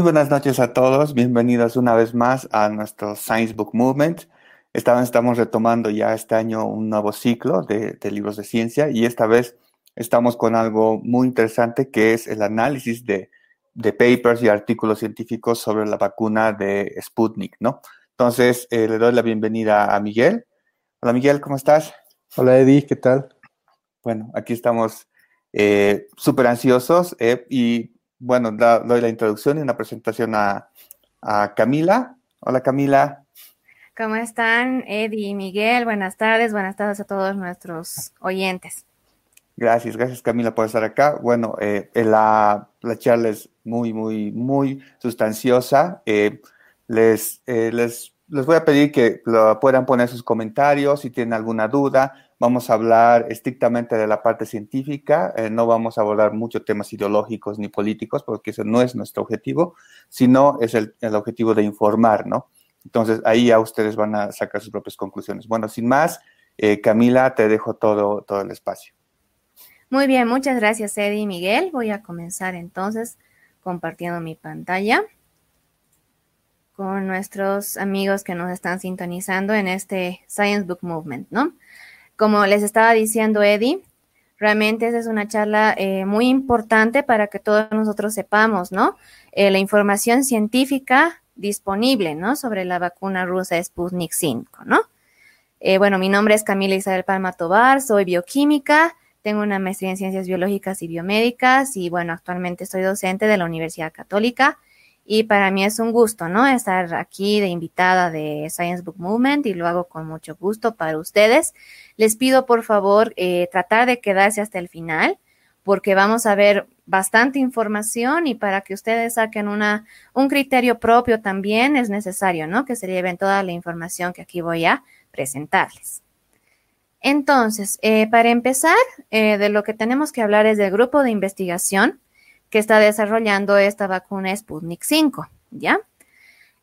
Muy buenas noches a todos, bienvenidos una vez más a nuestro Science Book Movement. Esta estamos retomando ya este año un nuevo ciclo de, libros de ciencia y esta vez estamos con algo muy interesante que es el análisis de, papers y artículos científicos sobre la vacuna de Sputnik, ¿no? Entonces, eh, le doy la bienvenida a Miguel. Hola Miguel, ¿cómo estás? Hola Eddie, ¿qué tal? Bueno, aquí estamos eh, súper ansiosos eh, y bueno, doy la introducción y una presentación a, Camila. Hola Camila. ¿Cómo están, Eddie y Miguel? Buenas tardes, buenas tardes a todos nuestros oyentes. Gracias, gracias Camila por estar acá. Bueno, eh, la, charla es muy, muy, muy sustanciosa. Eh, les, eh, les, les voy a pedir que puedan poner sus comentarios si tienen alguna duda Vamos a hablar estrictamente de la parte científica, eh, no vamos a abordar muchos temas ideológicos ni políticos, porque ese no es nuestro objetivo, sino es el, objetivo de informar, ¿no? Entonces ahí ya ustedes van a sacar sus propias conclusiones. Bueno, sin más, eh, Camila, te dejo todo, todo el espacio. Muy bien, muchas gracias Eddie y Miguel. Voy a comenzar entonces compartiendo mi pantalla con nuestros amigos que nos están sintonizando en este Science Book Movement, ¿no? Como les estaba diciendo Eddie, realmente esa es una charla eh, muy importante para que todos nosotros sepamos, ¿no? Eh, la información científica disponible, ¿no? Sobre la vacuna rusa Sputnik 5, ¿no? Eh, bueno, mi nombre es Camila Isabel Palma Tobar, soy bioquímica, tengo una maestría en ciencias biológicas y biomédicas y bueno, actualmente soy docente de la Universidad Católica y para mí es un gusto, ¿no? Estar aquí de invitada de Science Book Movement y lo hago con mucho gusto para ustedes. Les pido por favor eh, tratar de quedarse hasta el final porque vamos a ver bastante información y para que ustedes saquen una, un criterio propio también es necesario, ¿no? Que se lleven toda la información que aquí voy a presentarles. Entonces, eh, para empezar, eh, de lo que tenemos que hablar es del grupo de investigación que está desarrollando esta vacuna Sputnik 5, ¿ya?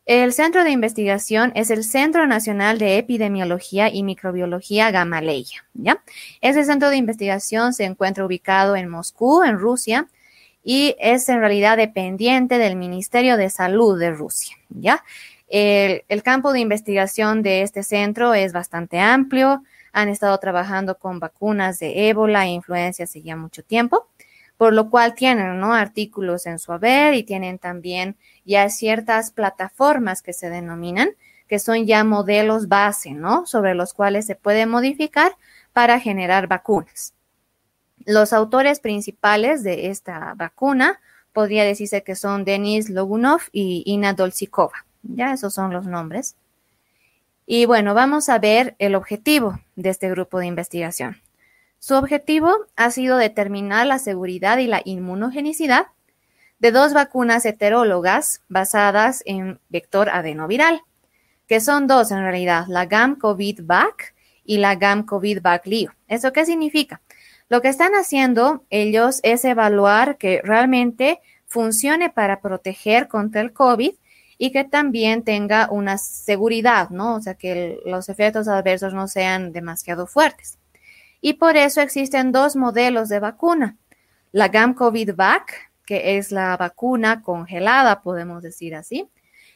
El centro de investigación es el Centro Nacional de Epidemiología y Microbiología Gamaleya, ¿ya? Ese centro de investigación se encuentra ubicado en Moscú, en Rusia, y es en realidad dependiente del Ministerio de Salud de Rusia, ¿ya? El, campo de investigación de este centro es bastante amplio, han estado trabajando con vacunas de ébola e influencia hace ya mucho tiempo por lo cual tienen ¿no? artículos en su haber y tienen también ya ciertas plataformas que se denominan, que son ya modelos base, ¿no? Sobre los cuales se puede modificar para generar vacunas. Los autores principales de esta vacuna podría decirse que son Denis Logunov y Ina Dolzikova. Ya esos son los nombres. Y bueno, vamos a ver el objetivo de este grupo de investigación. Su objetivo ha sido determinar la seguridad y la inmunogenicidad de dos vacunas heterólogas basadas en vector adenoviral, que son dos en realidad, la GAM-COVID-VAC y la GAM-COVID-VAC-LIO. ¿Eso qué significa? Lo que están haciendo ellos es evaluar que realmente funcione para proteger contra el COVID y que también tenga una seguridad, ¿no? O sea, que los efectos adversos no sean demasiado fuertes y por eso existen dos modelos de vacuna. La GAM-COVID-VAC, que es la vacuna congelada, podemos decir así,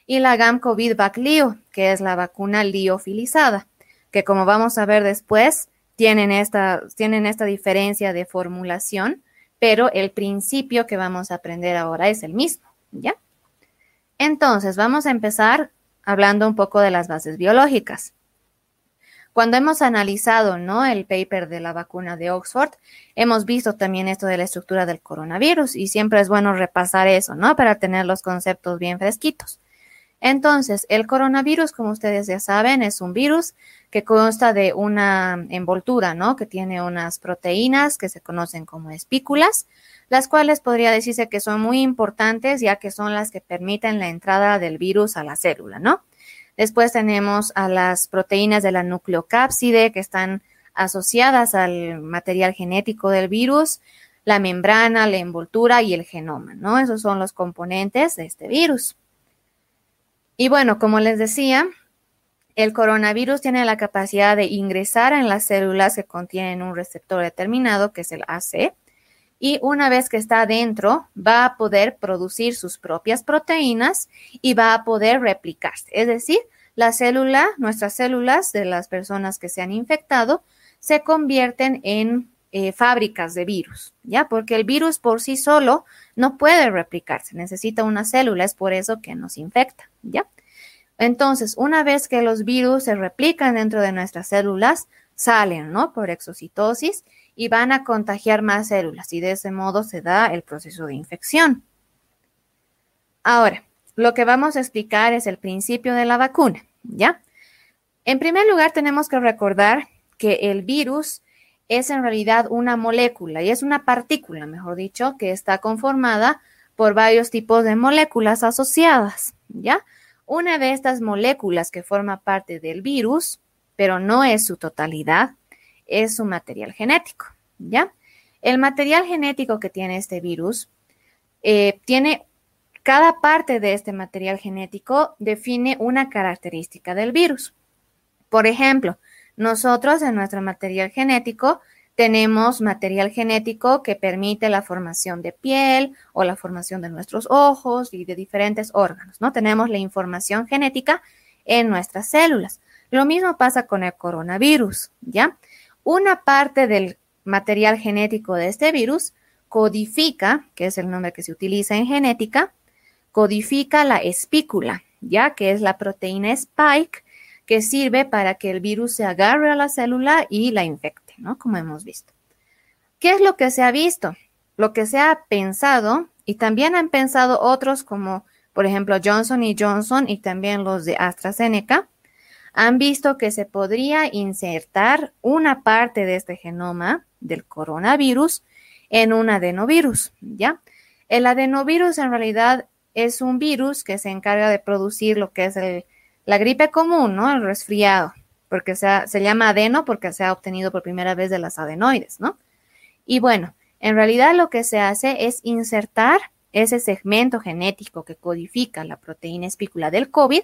y la GAM-COVID-VAC-LIO, que es la vacuna liofilizada, que como vamos a ver después, tienen esta, tienen esta diferencia de formulación, pero el principio que vamos a aprender ahora es el mismo, ¿ya? Entonces, vamos a empezar hablando un poco de las bases biológicas. Cuando hemos analizado ¿no? el paper de la vacuna de Oxford, hemos visto también esto de la estructura del coronavirus y siempre es bueno repasar eso, ¿no? Para tener los conceptos bien fresquitos. Entonces, el coronavirus, como ustedes ya saben, es un virus que consta de una envoltura, ¿no? Que tiene unas proteínas que se conocen como espículas, las cuales podría decirse que son muy importantes ya que son las que permiten la entrada del virus a la célula, ¿no? Después tenemos a las proteínas de la nucleocápside que están asociadas al material genético del virus, la membrana, la envoltura y el genoma, ¿no? Esos son los componentes de este virus. Y bueno, como les decía, el coronavirus tiene la capacidad de ingresar en las células que contienen un receptor determinado, que es el AC, y una vez que está adentro va a poder producir sus propias proteínas y va a poder replicarse. Es decir, la célula, nuestras células de las personas que se han infectado, se convierten en eh, fábricas de virus, ¿ya? Porque el virus por sí solo no puede replicarse, necesita una célula, es por eso que nos infecta, ¿ya? Entonces, una vez que los virus se replican dentro de nuestras células, salen, ¿no? Por exocitosis y van a contagiar más células y de ese modo se da el proceso de infección. Ahora, lo que vamos a explicar es el principio de la vacuna, ¿ya? En primer lugar, tenemos que recordar que el virus es en realidad una molécula y es una partícula, mejor dicho, que está conformada por varios tipos de moléculas asociadas, ¿ya? Una de estas moléculas que forma parte del virus, pero no es su totalidad, es su material genético, ¿ya? El material genético que tiene este virus eh, tiene cada parte de este material genético define una característica del virus. Por ejemplo, nosotros en nuestro material genético tenemos material genético que permite la formación de piel o la formación de nuestros ojos y de diferentes órganos, ¿no? Tenemos la información genética en nuestras células. Lo mismo pasa con el coronavirus, ¿ya? Una parte del material genético de este virus codifica, que es el nombre que se utiliza en genética, codifica la espícula, ya que es la proteína spike que sirve para que el virus se agarre a la célula y la infecte, ¿no? Como hemos visto. ¿Qué es lo que se ha visto? Lo que se ha pensado, y también han pensado otros como, por ejemplo, Johnson y Johnson y también los de AstraZeneca, han visto que se podría insertar una parte de este genoma del coronavirus en un adenovirus, ¿ya? El adenovirus en realidad es un virus que se encarga de producir lo que es la gripe común, ¿no? El resfriado, porque se, se llama adeno porque se ha obtenido por primera vez de las adenoides, ¿no? Y bueno, en realidad lo que se hace es insertar ese segmento genético que codifica la proteína espícula del COVID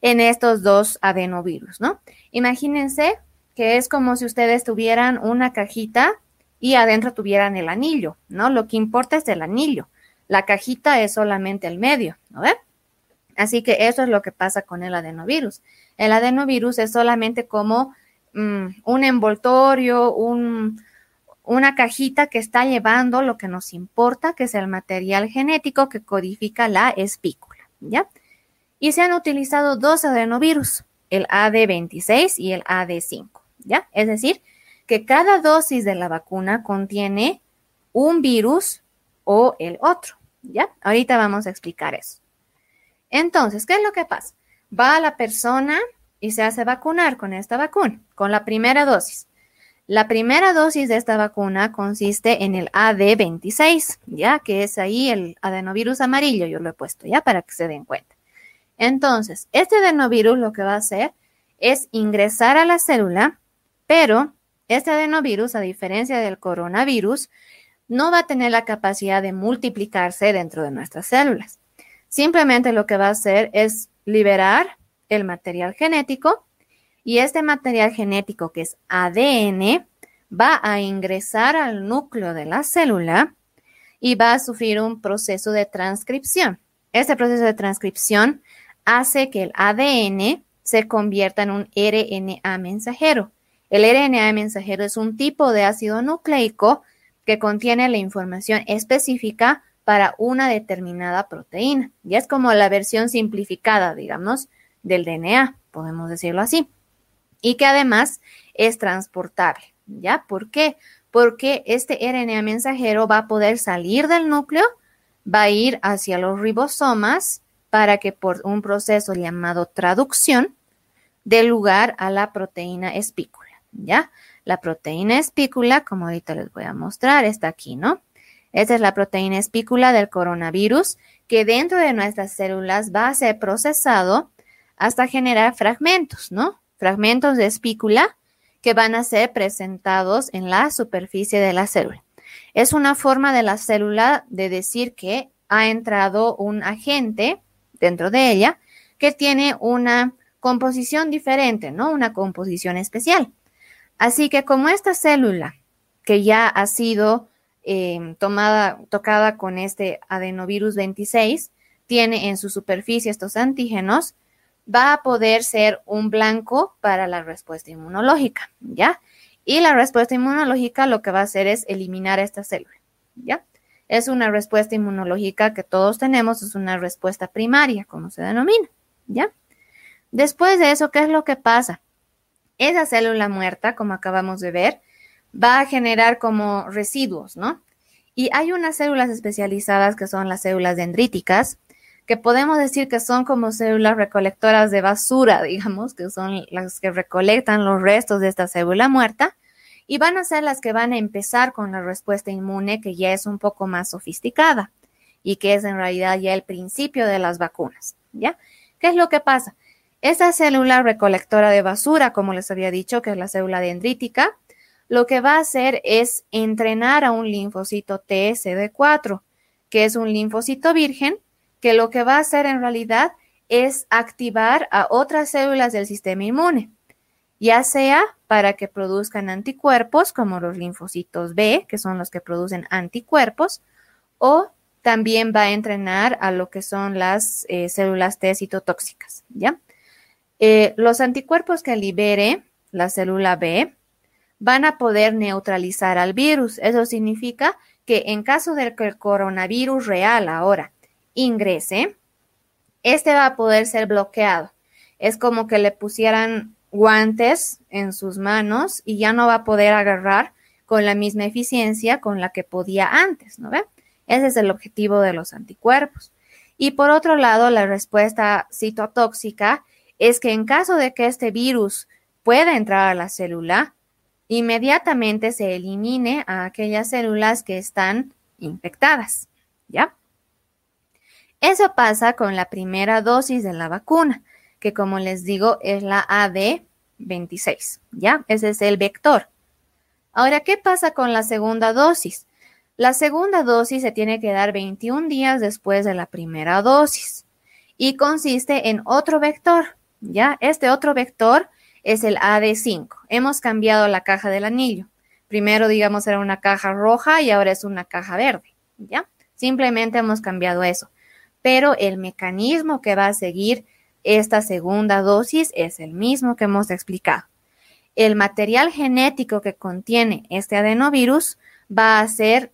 en estos dos adenovirus, ¿no? Imagínense que es como si ustedes tuvieran una cajita y adentro tuvieran el anillo, ¿no? Lo que importa es el anillo. La cajita es solamente el medio, ¿no? Así que eso es lo que pasa con el adenovirus. El adenovirus es solamente como mm, un envoltorio, un, una cajita que está llevando lo que nos importa, que es el material genético que codifica la espícula, ¿ya? Y se han utilizado dos adenovirus, el AD26 y el AD5, ¿ya? Es decir, que cada dosis de la vacuna contiene un virus o el otro, ¿ya? Ahorita vamos a explicar eso. Entonces, ¿qué es lo que pasa? Va la persona y se hace vacunar con esta vacuna, con la primera dosis. La primera dosis de esta vacuna consiste en el AD26, ya que es ahí el adenovirus amarillo, yo lo he puesto ya para que se den cuenta. Entonces, este adenovirus lo que va a hacer es ingresar a la célula, pero este adenovirus, a diferencia del coronavirus, no va a tener la capacidad de multiplicarse dentro de nuestras células. Simplemente lo que va a hacer es liberar el material genético y este material genético que es ADN va a ingresar al núcleo de la célula y va a sufrir un proceso de transcripción. Este proceso de transcripción hace que el ADN se convierta en un RNA mensajero. El RNA mensajero es un tipo de ácido nucleico que contiene la información específica para una determinada proteína. Y es como la versión simplificada, digamos, del DNA, podemos decirlo así. Y que además es transportable. ¿Ya? ¿Por qué? Porque este RNA mensajero va a poder salir del núcleo, va a ir hacia los ribosomas para que por un proceso llamado traducción dé lugar a la proteína espícula, ¿ya? La proteína espícula, como ahorita les voy a mostrar, está aquí, ¿no? Esta es la proteína espícula del coronavirus que dentro de nuestras células va a ser procesado hasta generar fragmentos, ¿no? Fragmentos de espícula que van a ser presentados en la superficie de la célula. Es una forma de la célula de decir que ha entrado un agente dentro de ella que tiene una composición diferente, ¿no? Una composición especial. Así que como esta célula que ya ha sido em, tomada, tocada con este adenovirus 26, tiene en su superficie estos antígenos, va a poder ser un blanco para la respuesta inmunológica, ¿ya? Y la respuesta inmunológica lo que va a hacer es eliminar esta célula, ¿ya? Es una respuesta inmunológica que todos tenemos, es una respuesta primaria, como se denomina, ¿ya? Después de eso, ¿qué es lo que pasa? Esa célula muerta, como acabamos de ver, va a generar como residuos, ¿no? Y hay unas células especializadas que son las células dendríticas, que podemos decir que son como células recolectoras de basura, digamos, que son las que recolectan los restos de esta célula muerta, y van a ser las que van a empezar con la respuesta inmune, que ya es un poco más sofisticada y que es en realidad ya el principio de las vacunas, ¿ya? ¿Qué es lo que pasa? Esa célula recolectora de basura, como les había dicho, que es la célula dendrítica, lo que va a hacer es entrenar a un linfocito TSD4, que es un linfocito virgen, que lo que va a hacer en realidad es activar a otras células del sistema inmune, ya sea para que produzcan anticuerpos, como los linfocitos B, que son los que producen anticuerpos, o también va a entrenar a lo que son las eh, células T citotóxicas, ¿ya? Eh, los anticuerpos que libere la célula B van a poder neutralizar al virus. Eso significa que en caso de que el coronavirus real ahora ingrese, este va a poder ser bloqueado. Es como que le pusieran guantes en sus manos y ya no va a poder agarrar con la misma eficiencia con la que podía antes, ¿no ve? Ese es el objetivo de los anticuerpos. Y por otro lado, la respuesta citotóxica es que en caso de que este virus pueda entrar a la célula, inmediatamente se elimine a aquellas células que están infectadas, ¿ya? Eso pasa con la primera dosis de la vacuna, que como les digo es la AD26, ¿ya? Ese es el vector. Ahora, ¿qué pasa con la segunda dosis? La segunda dosis se tiene que dar 21 días después de la primera dosis y consiste en otro vector, ¿ya? Este otro vector es el AD5. Hemos cambiado la caja del anillo. Primero, digamos, era una caja roja y ahora es una caja verde, ¿ya? Simplemente hemos cambiado eso. Pero el mecanismo que va a seguir esta segunda dosis es el mismo que hemos explicado. El material genético que contiene este adenovirus va a ser,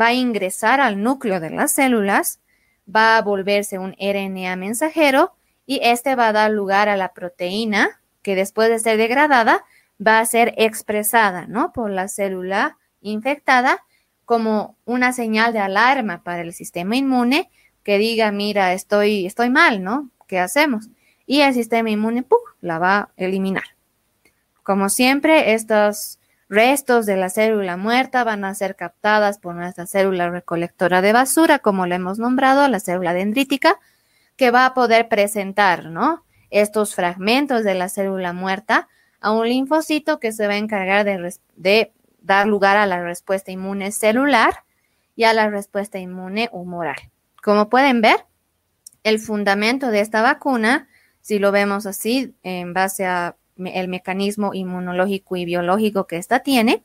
va a ingresar al núcleo de las células, va a volverse un RNA mensajero y este va a dar lugar a la proteína que después de ser degradada va a ser expresada, ¿no? Por la célula infectada como una señal de alarma para el sistema inmune que diga, mira, estoy, estoy mal, ¿no? ¿Qué hacemos? Y el sistema inmune, ¡pum!, la va a eliminar. Como siempre, estos restos de la célula muerta van a ser captadas por nuestra célula recolectora de basura, como le hemos nombrado, la célula dendrítica, que va a poder presentar, ¿no? Estos fragmentos de la célula muerta a un linfocito que se va a encargar de, de dar lugar a la respuesta inmune celular y a la respuesta inmune humoral. Como pueden ver, el fundamento de esta vacuna, si lo vemos así, en base a el mecanismo inmunológico y biológico que ésta tiene,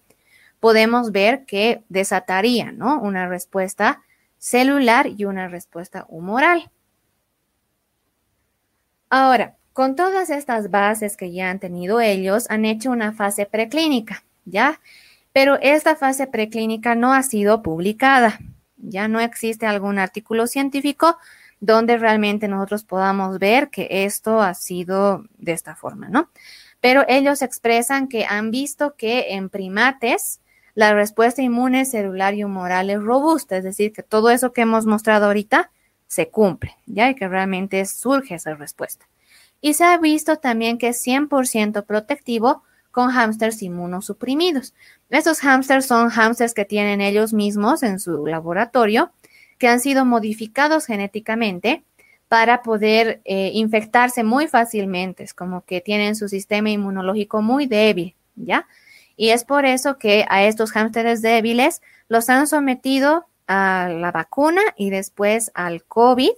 podemos ver que desataría ¿no? una respuesta celular y una respuesta humoral. Ahora, con todas estas bases que ya han tenido ellos, han hecho una fase preclínica, ¿ya? Pero esta fase preclínica no ha sido publicada. Ya no existe algún artículo científico donde realmente nosotros podamos ver que esto ha sido de esta forma, ¿no? Pero ellos expresan que han visto que en primates la respuesta inmune celular y humoral es robusta, es decir, que todo eso que hemos mostrado ahorita se cumple, ya y que realmente surge esa respuesta. Y se ha visto también que es 100% protectivo con hámsters inmunosuprimidos. Estos hámsters son hámsters que tienen ellos mismos en su laboratorio, que han sido modificados genéticamente para poder eh, infectarse muy fácilmente, es como que tienen su sistema inmunológico muy débil, ¿ya? Y es por eso que a estos hámsters débiles los han sometido a la vacuna y después al COVID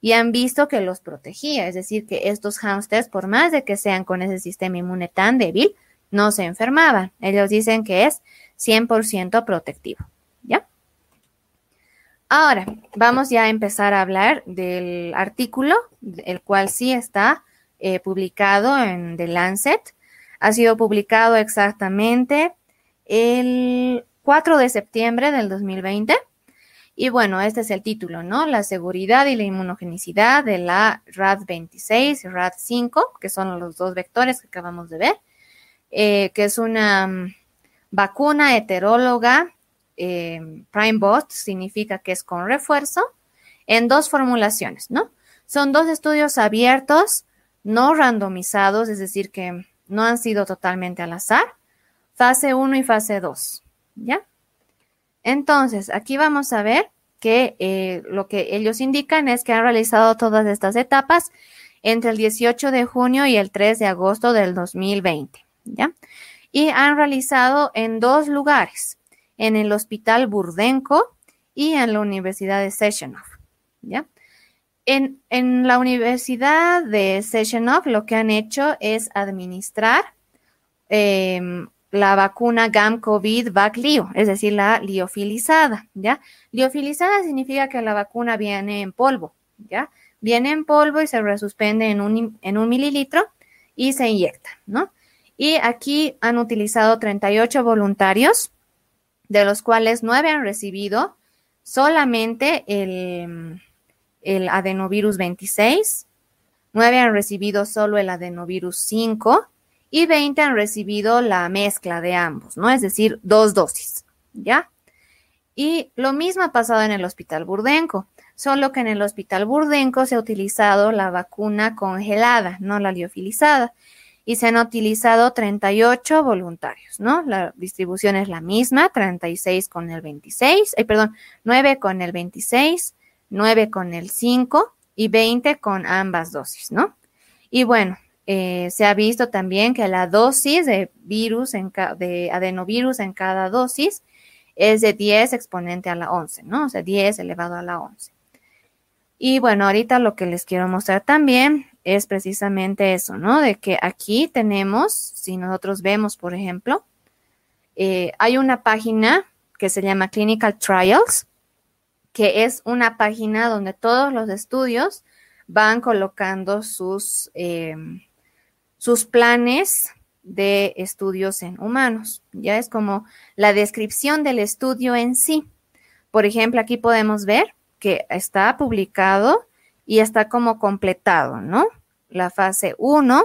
y han visto que los protegía, es decir, que estos hámsters, por más de que sean con ese sistema inmune tan débil, no se enfermaban. Ellos dicen que es 100% protectivo, ¿ya? Ahora, vamos ya a empezar a hablar del artículo, el cual sí está eh, publicado en The Lancet. Ha sido publicado exactamente el 4 de septiembre del 2020. Y bueno, este es el título, ¿no? La seguridad y la inmunogenicidad de la RAD26 y RAD5, que son los dos vectores que acabamos de ver, eh, que es una mm, vacuna heteróloga. Eh, prime boost significa que es con refuerzo en dos formulaciones, ¿no? Son dos estudios abiertos, no randomizados, es decir, que no han sido totalmente al azar, fase 1 y fase 2, ¿ya? Entonces, aquí vamos a ver que eh, lo que ellos indican es que han realizado todas estas etapas entre el 18 de junio y el 3 de agosto del 2020, ¿ya? Y han realizado en dos lugares, en el Hospital Burdenko y en la Universidad de Sessionov, ¿ya? En, en la Universidad de Sessionov lo que han hecho es administrar eh, la vacuna GAM-COVID VAC-LIO, es decir, la liofilizada, ¿ya? Liofilizada significa que la vacuna viene en polvo, ¿ya? Viene en polvo y se resuspende en un, en un mililitro y se inyecta, ¿no? Y aquí han utilizado 38 voluntarios, de los cuales 9 han recibido solamente el, el adenovirus 26, 9 han recibido solo el adenovirus 5 y 20 han recibido la mezcla de ambos, ¿no? Es decir, dos dosis, ¿ya? Y lo mismo ha pasado en el Hospital Burdenco, solo que en el Hospital Burdenco se ha utilizado la vacuna congelada, no la liofilizada, y se han utilizado 38 voluntarios, ¿no? La distribución es la misma, 36 con el 26, eh, perdón, 9 con el 26, 9 con el 5 y 20 con ambas dosis, ¿no? Y bueno, eh, se ha visto también que la dosis de virus, en de adenovirus en cada dosis es de 10 exponente a la 11, ¿no? O sea, 10 elevado a la 11. Y bueno, ahorita lo que les quiero mostrar también es precisamente eso, ¿no? De que aquí tenemos, si nosotros vemos, por ejemplo, eh, hay una página que se llama Clinical Trials, que es una página donde todos los estudios van colocando sus, eh, sus planes de estudios en humanos. Ya es como la descripción del estudio en sí. Por ejemplo, aquí podemos ver que está publicado y está como completado, ¿no? La fase 1,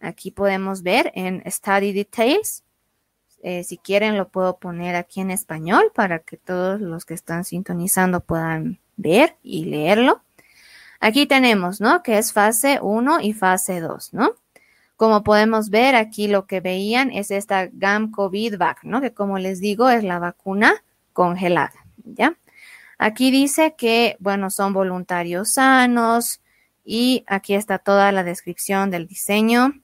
aquí podemos ver en Study Details. Eh, si quieren lo puedo poner aquí en español para que todos los que están sintonizando puedan ver y leerlo. Aquí tenemos, ¿no? Que es fase 1 y fase 2, ¿no? Como podemos ver aquí, lo que veían es esta GAM COVID vac, ¿no? Que como les digo, es la vacuna congelada, ¿ya? Aquí dice que, bueno, son voluntarios sanos y aquí está toda la descripción del diseño,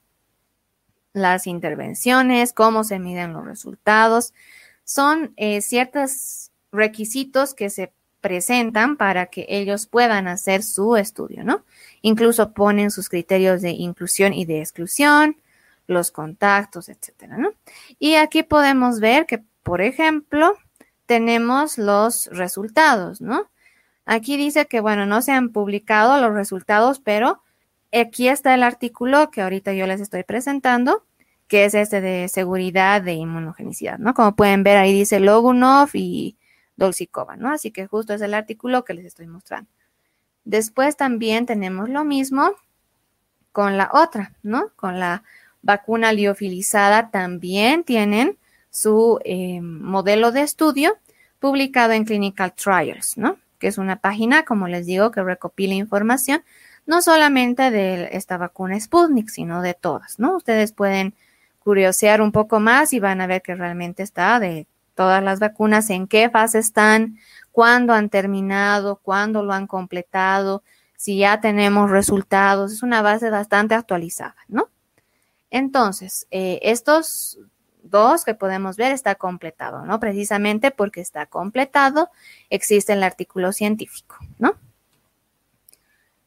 las intervenciones, cómo se miden los resultados. Son eh, ciertos requisitos que se presentan para que ellos puedan hacer su estudio, ¿no? Incluso ponen sus criterios de inclusión y de exclusión, los contactos, etcétera, ¿no? Y aquí podemos ver que, por ejemplo, tenemos los resultados, ¿no? Aquí dice que, bueno, no se han publicado los resultados, pero aquí está el artículo que ahorita yo les estoy presentando, que es este de seguridad de inmunogenicidad, ¿no? Como pueden ver, ahí dice Logunov y Dolcicova, ¿no? Así que justo es el artículo que les estoy mostrando. Después también tenemos lo mismo con la otra, ¿no? Con la vacuna liofilizada también tienen su eh, modelo de estudio publicado en Clinical Trials, ¿no? Que es una página, como les digo, que recopila información no solamente de esta vacuna Sputnik, sino de todas, ¿no? Ustedes pueden curiosear un poco más y van a ver que realmente está de todas las vacunas, en qué fase están, cuándo han terminado, cuándo lo han completado, si ya tenemos resultados. Es una base bastante actualizada, ¿no? Entonces, eh, estos dos que podemos ver está completado, ¿no? Precisamente porque está completado, existe el artículo científico, ¿no?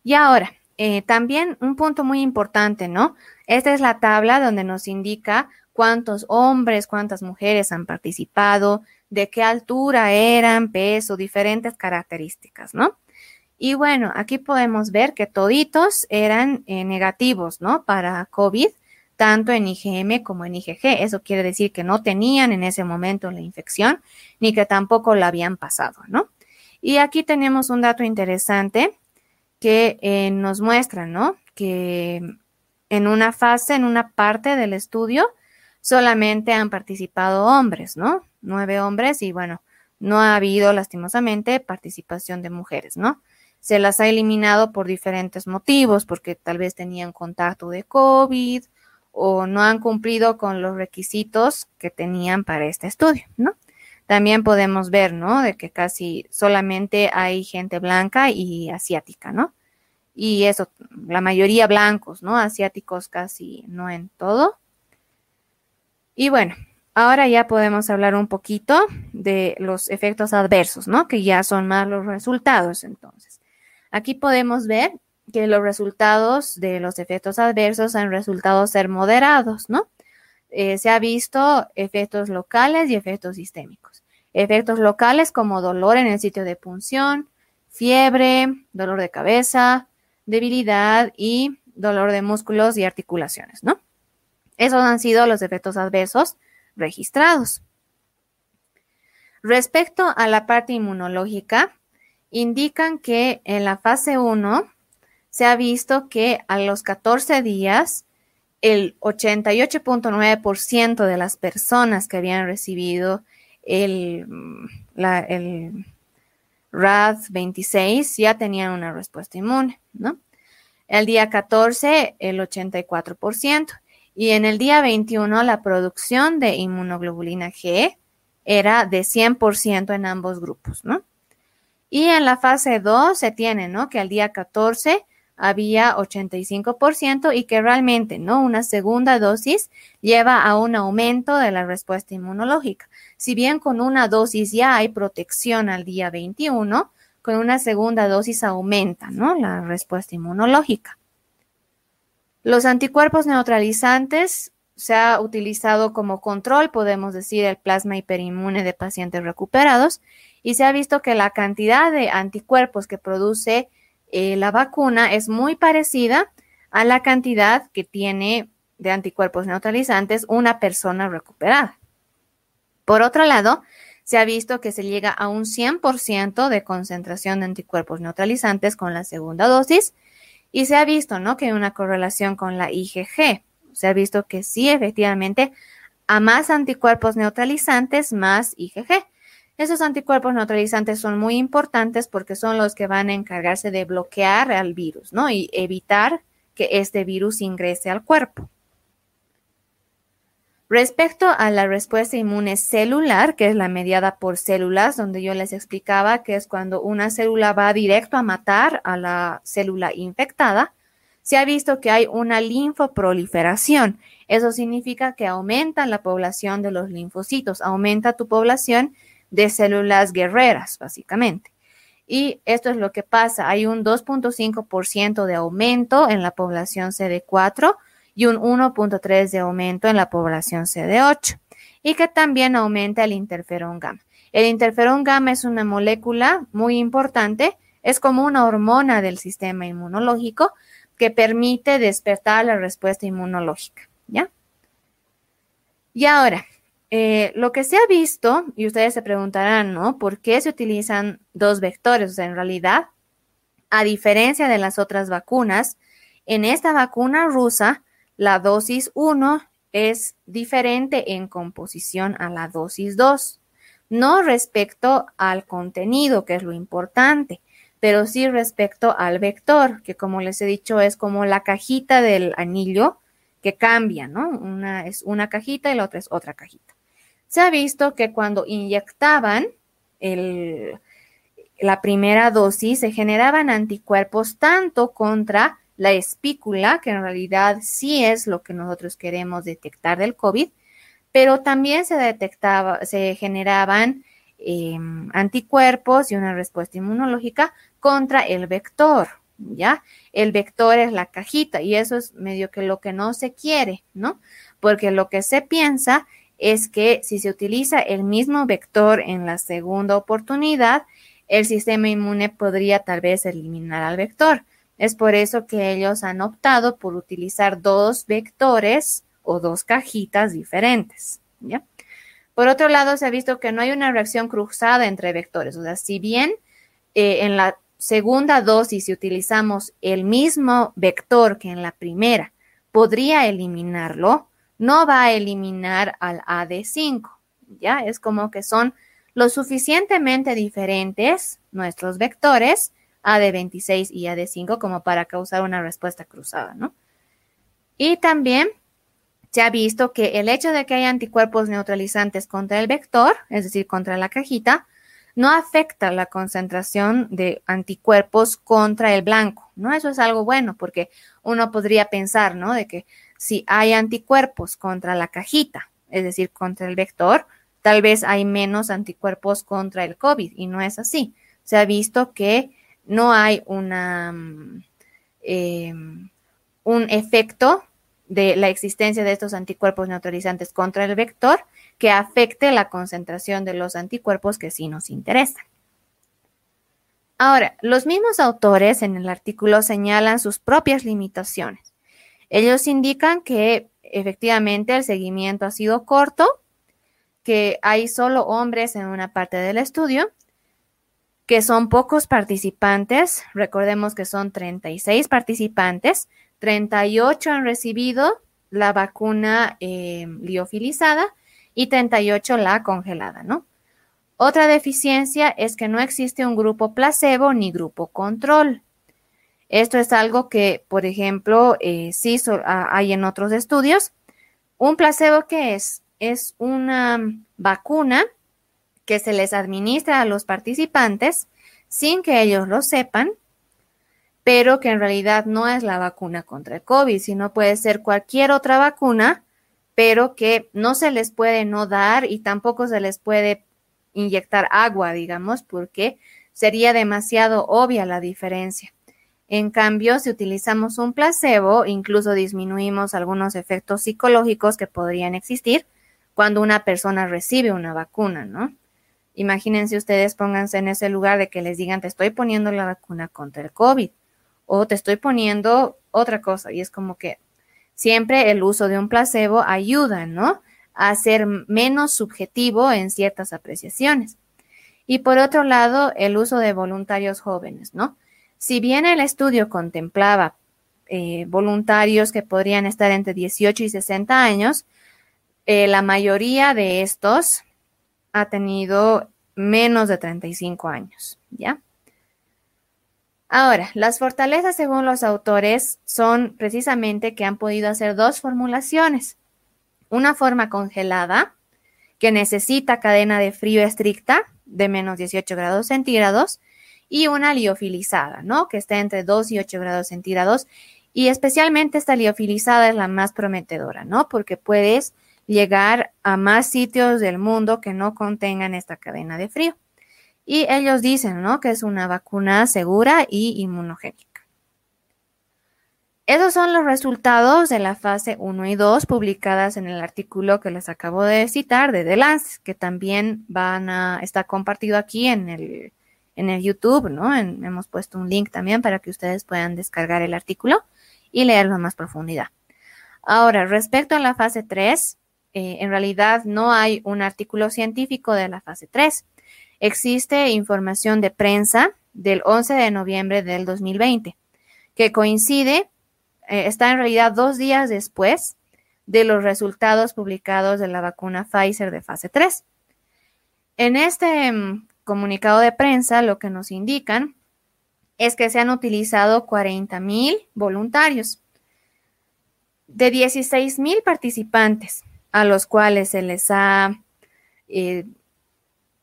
Y ahora, eh, también un punto muy importante, ¿no? Esta es la tabla donde nos indica cuántos hombres, cuántas mujeres han participado, de qué altura eran, peso, diferentes características, ¿no? Y bueno, aquí podemos ver que toditos eran eh, negativos, ¿no? Para COVID, tanto en IgM como en IgG. Eso quiere decir que no tenían en ese momento la infección, ni que tampoco la habían pasado, ¿no? Y aquí tenemos un dato interesante que eh, nos muestra, ¿no? Que en una fase, en una parte del estudio, solamente han participado hombres, ¿no? Nueve hombres y bueno, no ha habido lastimosamente participación de mujeres, ¿no? Se las ha eliminado por diferentes motivos, porque tal vez tenían contacto de COVID o no han cumplido con los requisitos que tenían para este estudio, ¿no? También podemos ver, ¿no? De que casi solamente hay gente blanca y asiática, ¿no? Y eso, la mayoría blancos, ¿no? Asiáticos casi no en todo. Y bueno, ahora ya podemos hablar un poquito de los efectos adversos, ¿no? Que ya son más los resultados entonces. Aquí podemos ver que los resultados de los efectos adversos han resultado ser moderados, ¿no? Eh, se ha visto efectos locales y efectos sistémicos. Efectos locales como dolor en el sitio de punción, fiebre, dolor de cabeza, debilidad y dolor de músculos y articulaciones, ¿no? Esos han sido los efectos adversos registrados. Respecto a la parte inmunológica, indican que en la fase 1 se ha visto que a los 14 días el 88.9% de las personas que habían recibido el, la, el RAD 26 ya tenían una respuesta inmune, ¿no? El día 14, el 84%. Y en el día 21, la producción de inmunoglobulina G era de 100% en ambos grupos, ¿no? Y en la fase 2 se tiene, ¿no? Que al día 14 había 85% y que realmente, ¿no? Una segunda dosis lleva a un aumento de la respuesta inmunológica. Si bien con una dosis ya hay protección al día 21, con una segunda dosis aumenta, ¿no? La respuesta inmunológica. Los anticuerpos neutralizantes se ha utilizado como control, podemos decir, el plasma hiperinmune de pacientes recuperados y se ha visto que la cantidad de anticuerpos que produce eh, la vacuna es muy parecida a la cantidad que tiene de anticuerpos neutralizantes una persona recuperada. Por otro lado, se ha visto que se llega a un 100% de concentración de anticuerpos neutralizantes con la segunda dosis y se ha visto, ¿no? Que hay una correlación con la IgG. Se ha visto que sí, efectivamente, a más anticuerpos neutralizantes, más IgG. Esos anticuerpos neutralizantes son muy importantes porque son los que van a encargarse de bloquear al virus, ¿no? Y evitar que este virus ingrese al cuerpo. Respecto a la respuesta inmune celular, que es la mediada por células, donde yo les explicaba que es cuando una célula va directo a matar a la célula infectada, se ha visto que hay una linfoproliferación. Eso significa que aumenta la población de los linfocitos, aumenta tu población de células guerreras, básicamente. Y esto es lo que pasa. Hay un 2.5% de aumento en la población CD4 y un 1.3 de aumento en la población CD8 y que también aumenta el interferón gamma. El interferón gamma es una molécula muy importante, es como una hormona del sistema inmunológico que permite despertar la respuesta inmunológica, ¿ya? Y ahora, eh, lo que se ha visto, y ustedes se preguntarán, ¿no? ¿Por qué se utilizan dos vectores? O sea, en realidad, a diferencia de las otras vacunas, en esta vacuna rusa, la dosis 1 es diferente en composición a la dosis 2, no respecto al contenido, que es lo importante, pero sí respecto al vector, que como les he dicho es como la cajita del anillo que cambia, ¿no? Una es una cajita y la otra es otra cajita se ha visto que cuando inyectaban la primera dosis se generaban anticuerpos tanto contra la espícula, que en realidad sí es lo que nosotros queremos detectar del COVID, pero también se detectaba, se generaban em, anticuerpos y una respuesta inmunológica contra el vector, ¿ya? El vector es la cajita y eso es medio que lo que no se quiere, ¿no? Porque lo que se piensa es que si se utiliza el mismo vector en la segunda oportunidad, el sistema inmune podría tal vez eliminar al vector. Es por eso que ellos han optado por utilizar dos vectores o dos cajitas diferentes. Por otro lado, se ha visto que no hay una reacción cruzada entre vectores. O sea, si bien eh, en la segunda dosis, si utilizamos el mismo vector que en la primera, podría eliminarlo, no va a eliminar al AD5. ¿Ya? Es como que son lo suficientemente diferentes nuestros vectores AD26 y AD5 como para causar una respuesta cruzada, ¿no? Y también se ha visto que el hecho de que haya anticuerpos neutralizantes contra el vector, es decir, contra la cajita, no afecta la concentración de anticuerpos contra el blanco, ¿no? Eso es algo bueno porque uno podría pensar, ¿no? De que si hay anticuerpos contra la cajita, es decir, contra el vector, tal vez hay menos anticuerpos contra el COVID y no es así. Se ha visto que no hay una, mm, em, un efecto de la existencia de estos anticuerpos neutralizantes contra el vector que afecte la concentración de los anticuerpos que sí nos interesan. Ahora, los mismos autores en el artículo señalan sus propias limitaciones. Ellos indican que efectivamente el seguimiento ha sido corto que hay solo hombres en una parte del estudio, que son pocos participantes, recordemos que son 36 participantes, 38 han recibido la vacuna eh, liofilizada y 38 la congelada, ¿no? Otra deficiencia es que no existe un grupo placebo ni grupo control. Esto es algo que, por ejemplo, eh, sí hay en otros estudios. Un placebo que es es una vacuna que se les administra a los participantes sin que ellos lo sepan, pero que en realidad no es la vacuna contra el COVID, sino puede ser cualquier otra vacuna, pero que no se les puede no dar y tampoco se les puede inyectar agua, digamos, porque sería demasiado obvia la diferencia. En cambio, si utilizamos un placebo, incluso disminuimos algunos efectos psicológicos que podrían existir, cuando una persona recibe una vacuna, ¿no? Imagínense ustedes, pónganse en ese lugar de que les digan, te estoy poniendo la vacuna contra el COVID o te estoy poniendo otra cosa. Y es como que siempre el uso de un placebo ayuda, ¿no? A ser menos subjetivo en ciertas apreciaciones. Y por otro lado, el uso de voluntarios jóvenes, ¿no? Si bien el estudio contemplaba eh, voluntarios que podrían estar entre 18 y 60 años, eh, la mayoría de estos ha tenido menos de 35 años, ¿ya? Ahora, las fortalezas según los autores son precisamente que han podido hacer dos formulaciones. Una forma congelada, que necesita cadena de frío estricta de menos 18 grados centígrados, y una liofilizada, ¿no? Que está entre 2 y 8 grados centígrados. Y especialmente esta liofilizada es la más prometedora, ¿no? Porque puedes llegar a más sitios del mundo que no contengan esta cadena de frío. Y ellos dicen, ¿no? Que es una vacuna segura y inmunogénica. Esos son los resultados de la fase 1 y 2 publicadas en el artículo que les acabo de citar de The que también van a estar compartido aquí en el, en el YouTube, ¿no? hemos puesto un link también para que ustedes puedan descargar el artículo y leerlo a más profundidad. Ahora, respecto a la fase 3, eh, en realidad no hay un artículo científico de la fase 3. Existe información de prensa del 11 de noviembre del 2020, que coincide, eh, está en realidad dos días después de los resultados publicados de la vacuna Pfizer de fase 3. En este mm, comunicado de prensa lo que nos indican es que se han utilizado 40 mil voluntarios de 16 mil participantes a los cuales se les ha eh,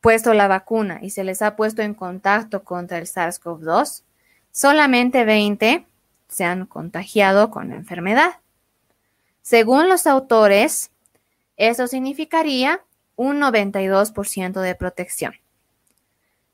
puesto la vacuna y se les ha puesto en contacto contra el SARS-CoV-2, solamente 20 se han contagiado con la enfermedad. Según los autores, eso significaría un 92% de protección.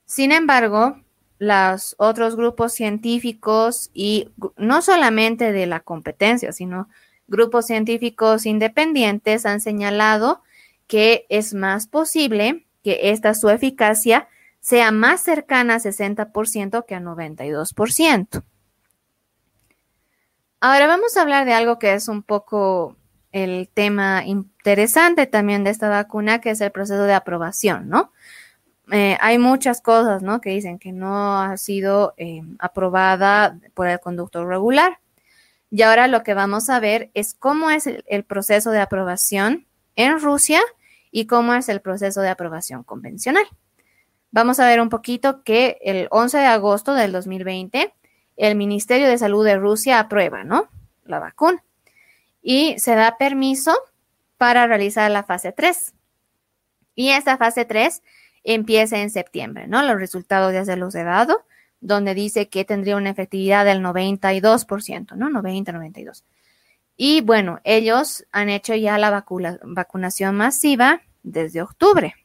Sin embargo, los otros grupos científicos y no solamente de la competencia, sino grupos científicos independientes han señalado que es más posible que esta su eficacia sea más cercana a 60% que a 92%. Ahora vamos a hablar de algo que es un poco el tema interesante también de esta vacuna, que es el proceso de aprobación, ¿no? Eh, hay muchas cosas, ¿no? Que dicen que no ha sido eh, aprobada por el conductor regular. Y ahora lo que vamos a ver es cómo es el, proceso de aprobación en Rusia y cómo es el proceso de aprobación convencional. Vamos a ver un poquito que el 11 de agosto del 2020 el Ministerio de Salud de Rusia aprueba, ¿no? La vacuna. Y se da permiso para realizar la fase 3. Y esta fase 3 empieza en septiembre, ¿no? Los resultados ya se los he dado, donde dice que tendría una efectividad del 92%, ¿no? 90, 92. Y bueno, ellos han hecho ya la vacunación masiva desde octubre.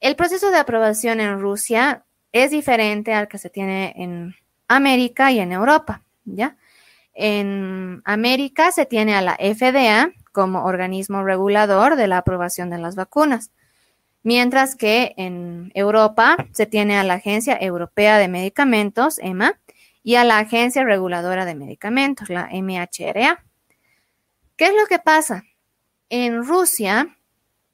El proceso de aprobación en Rusia es diferente al que se tiene en América y en Europa, ¿ya? En América se tiene a la FDA como organismo regulador de la aprobación de las vacunas, mientras que en Europa se tiene a la Agencia Europea de Medicamentos, EMA, y a la Agencia Reguladora de Medicamentos, la MHRA. ¿Qué es lo que pasa? En Rusia,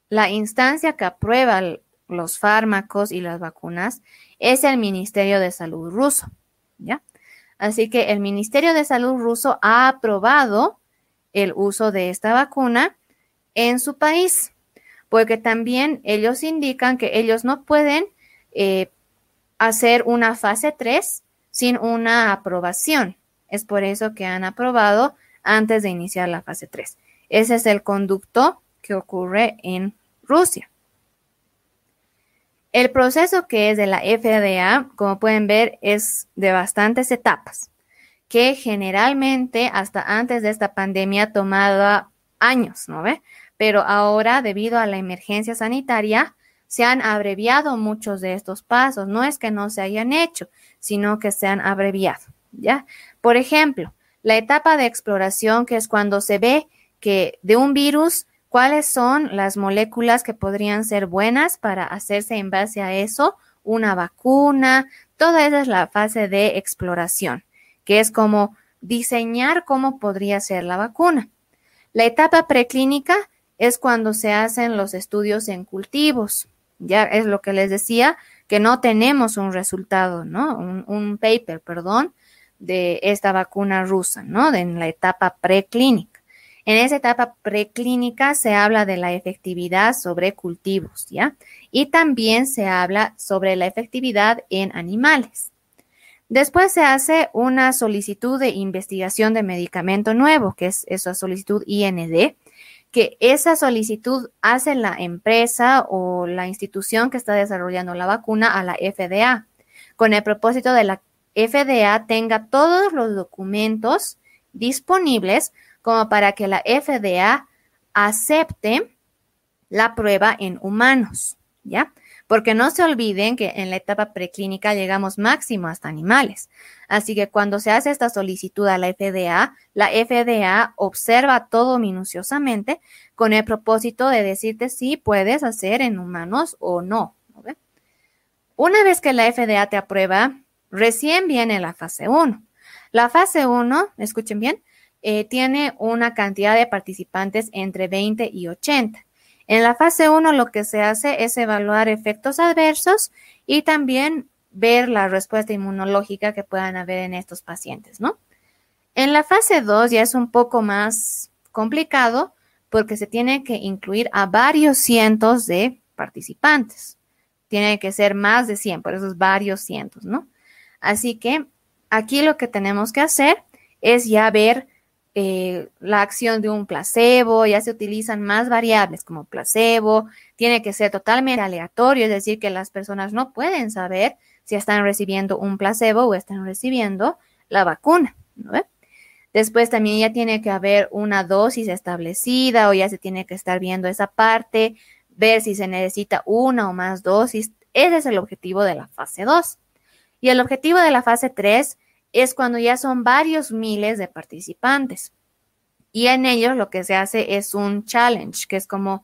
la instancia que aprueba los fármacos y las vacunas es el Ministerio de Salud ruso, ¿ya? Así que el Ministerio de Salud ruso ha aprobado el uso de esta vacuna en su país, porque también ellos indican que ellos no pueden eh, hacer una fase 3 sin una aprobación. Es por eso que han aprobado antes de iniciar la fase 3. Ese es el conducto que ocurre en Rusia. El proceso que es de la FDA, como pueden ver, es de bastantes etapas, que generalmente hasta antes de esta pandemia tomaba años, ¿no ve? Pero ahora, debido a la emergencia sanitaria, se han abreviado muchos de estos pasos. No es que no se hayan hecho, sino que se han abreviado, ¿ya? Por ejemplo, la etapa de exploración, que es cuando se ve que de un virus cuáles son las moléculas que podrían ser buenas para hacerse en base a eso una vacuna. Toda esa es la fase de exploración, que es como diseñar cómo podría ser la vacuna. La etapa preclínica es cuando se hacen los estudios en cultivos. Ya es lo que les decía, que no tenemos un resultado, ¿no? Un, paper, perdón, de esta vacuna rusa, ¿no? De, en la etapa preclínica. En esa etapa preclínica se habla de la efectividad sobre cultivos, ¿ya? Y también se habla sobre la efectividad en animales. Después se hace una solicitud de investigación de medicamento nuevo, que es esa solicitud IND, que esa solicitud hace la empresa o la institución que está desarrollando la vacuna a la FDA, con el propósito de la FDA tenga todos los documentos disponibles como para que la FDA acepte la prueba en humanos, ¿ya? Porque no se olviden que en la etapa preclínica llegamos máximo hasta animales. Así que cuando se hace esta solicitud a la FDA, la FDA observa todo minuciosamente con el propósito de decirte si puedes hacer en humanos o no. Una vez que la FDA te aprueba, recién viene la fase 1. La fase 1, escuchen bien, eh, tiene una cantidad de participantes entre 20 y 80. En la fase 1 lo que se hace es evaluar efectos adversos y también ver la respuesta inmunológica que puedan haber en estos pacientes, ¿no? En la fase 2 ya es un poco más complicado porque se tiene que incluir a varios cientos de participantes. Tiene que ser más de 100, por eso es varios cientos, ¿no? Así que aquí lo que tenemos que hacer es ya ver eh, la acción de un placebo, ya se utilizan más variables como placebo, tiene que ser totalmente aleatorio, es decir, que las personas no pueden saber si están recibiendo un placebo o están recibiendo la vacuna. Después también ya tiene que haber una dosis establecida o ya se tiene que estar viendo esa parte, ver si se necesita una o más dosis. Ese es el objetivo de la fase 2. Y el objetivo de la fase 3 es cuando ya son varios miles de participantes. Y en ellos lo que se hace es un challenge, que es como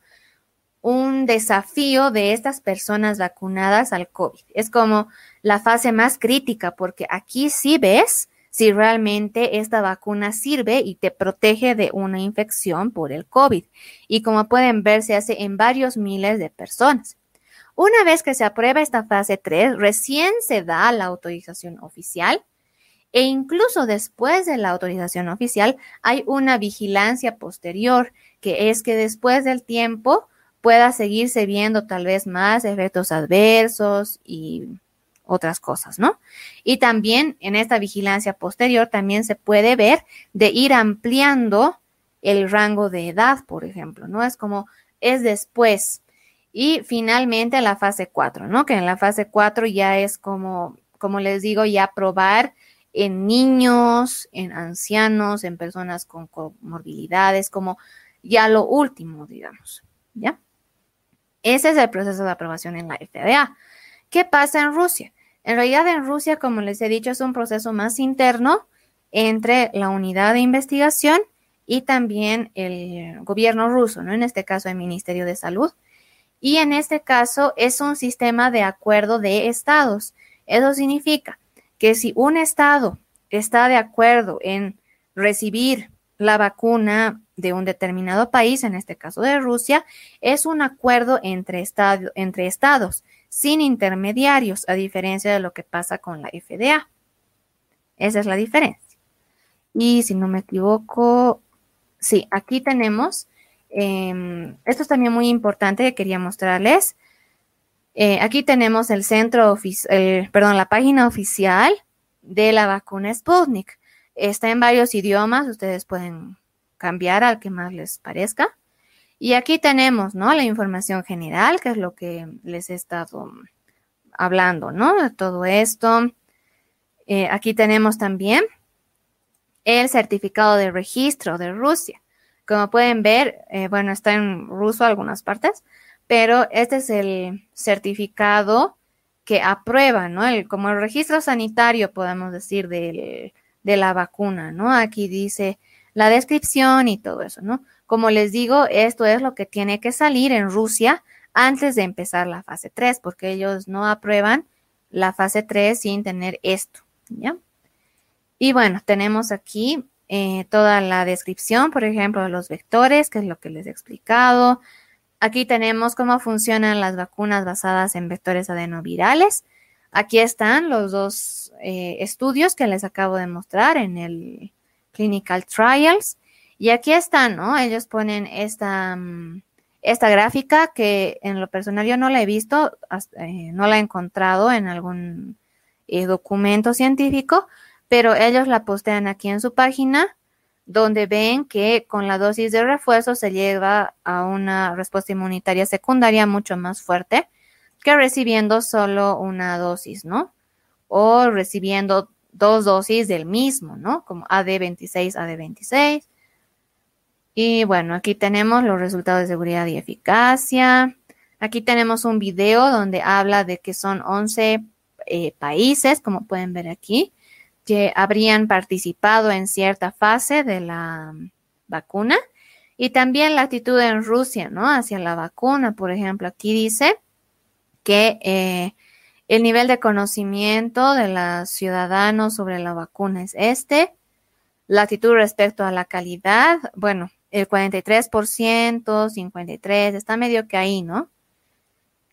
un desafío de estas personas vacunadas al COVID. Es como la fase más crítica porque aquí sí ves si realmente esta vacuna sirve y te protege de una infección por el COVID. Y como pueden ver, se hace en varios miles de personas. Una vez que se aprueba esta fase 3, recién se da la autorización oficial e incluso después de la autorización oficial hay una vigilancia posterior, que es que después del tiempo pueda seguirse viendo tal vez más efectos adversos y otras cosas, ¿no? Y también en esta vigilancia posterior también se puede ver de ir ampliando el rango de edad, por ejemplo, ¿no? Es como es después. Y finalmente la fase 4, ¿no? Que en la fase 4 ya es como, como les digo, ya probar en niños, en ancianos, en personas con comorbilidades, como ya lo último, digamos, ¿ya? Ese es el proceso de aprobación en la FDA. ¿Qué pasa en Rusia? En realidad en Rusia, como les he dicho, es un proceso más interno entre la unidad de investigación y también el gobierno ruso, ¿no? En este caso el Ministerio de Salud. Y en este caso es un sistema de acuerdo de estados. Eso significa que si un estado está de acuerdo en recibir la vacuna de un determinado país, en este caso de Rusia, es un acuerdo entre, entre estados sin intermediarios, a diferencia de lo que pasa con la FDA. Esa es la diferencia. Y si no me equivoco, sí, aquí tenemos, em, esto es también muy importante que quería mostrarles. Eh, aquí tenemos el centro oficial, perdón, la página oficial de la vacuna Sputnik. Está en varios idiomas, ustedes pueden cambiar al que más les parezca. Y aquí tenemos, ¿no? La información general, que es lo que les he estado hablando, ¿no? De todo esto. Eh, aquí tenemos también el certificado de registro de Rusia. Como pueden ver, eh, bueno, está en ruso algunas partes, pero este es el certificado que aprueba, ¿no? El, como el registro sanitario, podemos decir, de la vacuna, ¿no? Aquí dice la descripción y todo eso, ¿no? Como les digo, esto es lo que tiene que salir en Rusia antes de empezar la fase 3, porque ellos no aprueban la fase 3 sin tener esto, ¿ya? Y bueno, tenemos aquí eh, toda la descripción, por ejemplo, de los vectores, que es lo que les he explicado. Aquí tenemos cómo funcionan las vacunas basadas en vectores adenovirales. Aquí están los dos eh, estudios que les acabo de mostrar en el Clinical Trials. Y aquí están, ¿no? Ellos ponen esta, mm, esta gráfica que en lo personal yo no la he visto, eh, no la he encontrado en algún eh, documento científico, pero ellos la postean aquí en su página donde ven que con la dosis de refuerzo se lleva a una respuesta inmunitaria secundaria mucho más fuerte que recibiendo solo una dosis, ¿no? O recibiendo dos dosis del mismo, ¿no? Como AD26, AD26 y bueno, aquí tenemos los resultados de seguridad y eficacia. Aquí tenemos un video donde habla de que son 11 eh, países, como pueden ver aquí, que habrían participado en cierta fase de la vacuna. Y también la actitud en Rusia, ¿no? Hacia la vacuna, por ejemplo, aquí dice que eh, el nivel de conocimiento de los ciudadanos sobre la vacuna es este. La actitud respecto a la calidad, bueno, el 43%, 53%, está medio que ahí, ¿no?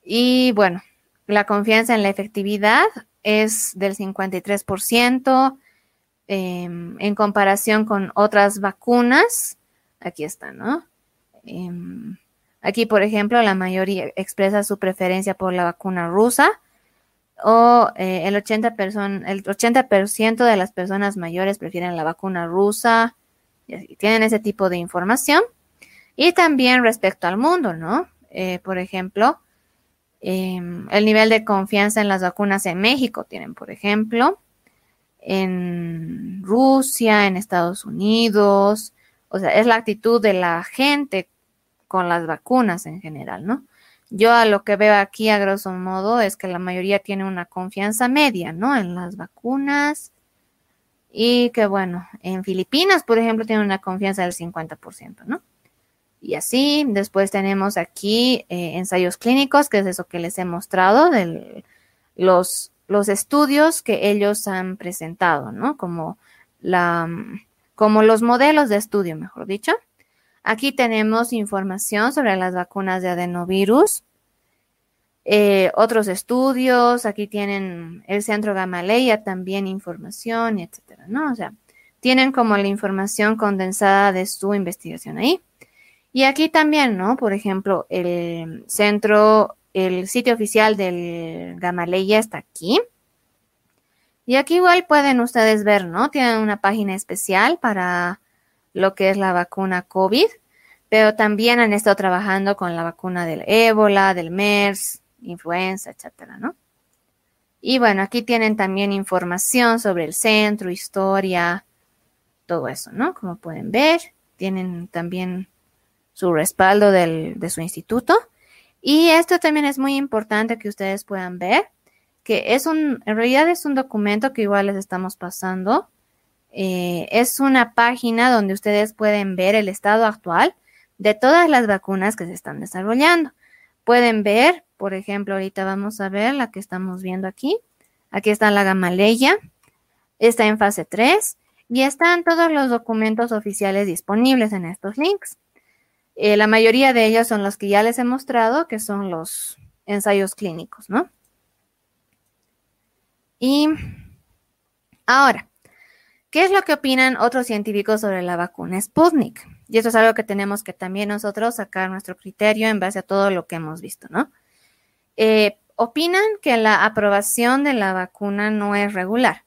Y bueno, la confianza en la efectividad es del 53% em, en comparación con otras vacunas. Aquí está, ¿no? Em, aquí, por ejemplo, la mayoría expresa su preferencia por la vacuna rusa o eh, el 80%, el 80 de las personas mayores prefieren la vacuna rusa tienen ese tipo de información. Y también respecto al mundo, ¿no? Eh, por ejemplo, em, el nivel de confianza en las vacunas en México tienen, por ejemplo, en Rusia, en Estados Unidos, o sea, es la actitud de la gente con las vacunas en general, ¿no? Yo a lo que veo aquí, a grosso modo, es que la mayoría tiene una confianza media, ¿no? En las vacunas y que bueno, en Filipinas, por ejemplo, tiene una confianza del 50%, ¿no? Y así, después tenemos aquí eh, ensayos clínicos, que es eso que les he mostrado, de los, los estudios que ellos han presentado, ¿no? Como, la, como los modelos de estudio, mejor dicho. Aquí tenemos información sobre las vacunas de adenovirus, eh, otros estudios, aquí tienen el Centro Gamaleya también información, etcétera, ¿no? O sea, tienen como la información condensada de su investigación ahí. Y aquí también, ¿no? Por ejemplo, el centro, el sitio oficial del Gamaleya está aquí. Y aquí igual pueden ustedes ver, ¿no? Tienen una página especial para lo que es la vacuna COVID, pero también han estado trabajando con la vacuna del ébola, del MERS, influenza, etcétera, ¿no? Y bueno, aquí tienen también información sobre el centro, historia, todo eso, ¿no? Como pueden ver, tienen también su respaldo del, de su instituto. Y esto también es muy importante que ustedes puedan ver, que es un, en realidad es un documento que igual les estamos pasando. Eh, es una página donde ustedes pueden ver el estado actual de todas las vacunas que se están desarrollando. Pueden ver por ejemplo, ahorita vamos a ver la que estamos viendo aquí. Aquí está la Gamaleya, está en fase 3 y están todos los documentos oficiales disponibles en estos links. Eh, la mayoría de ellos son los que ya les he mostrado, que son los ensayos clínicos, ¿no? Y ahora, ¿qué es lo que opinan otros científicos sobre la vacuna Sputnik? Y esto es algo que tenemos que también nosotros sacar nuestro criterio en base a todo lo que hemos visto, ¿no? Eh, opinan que la aprobación de la vacuna no es regular.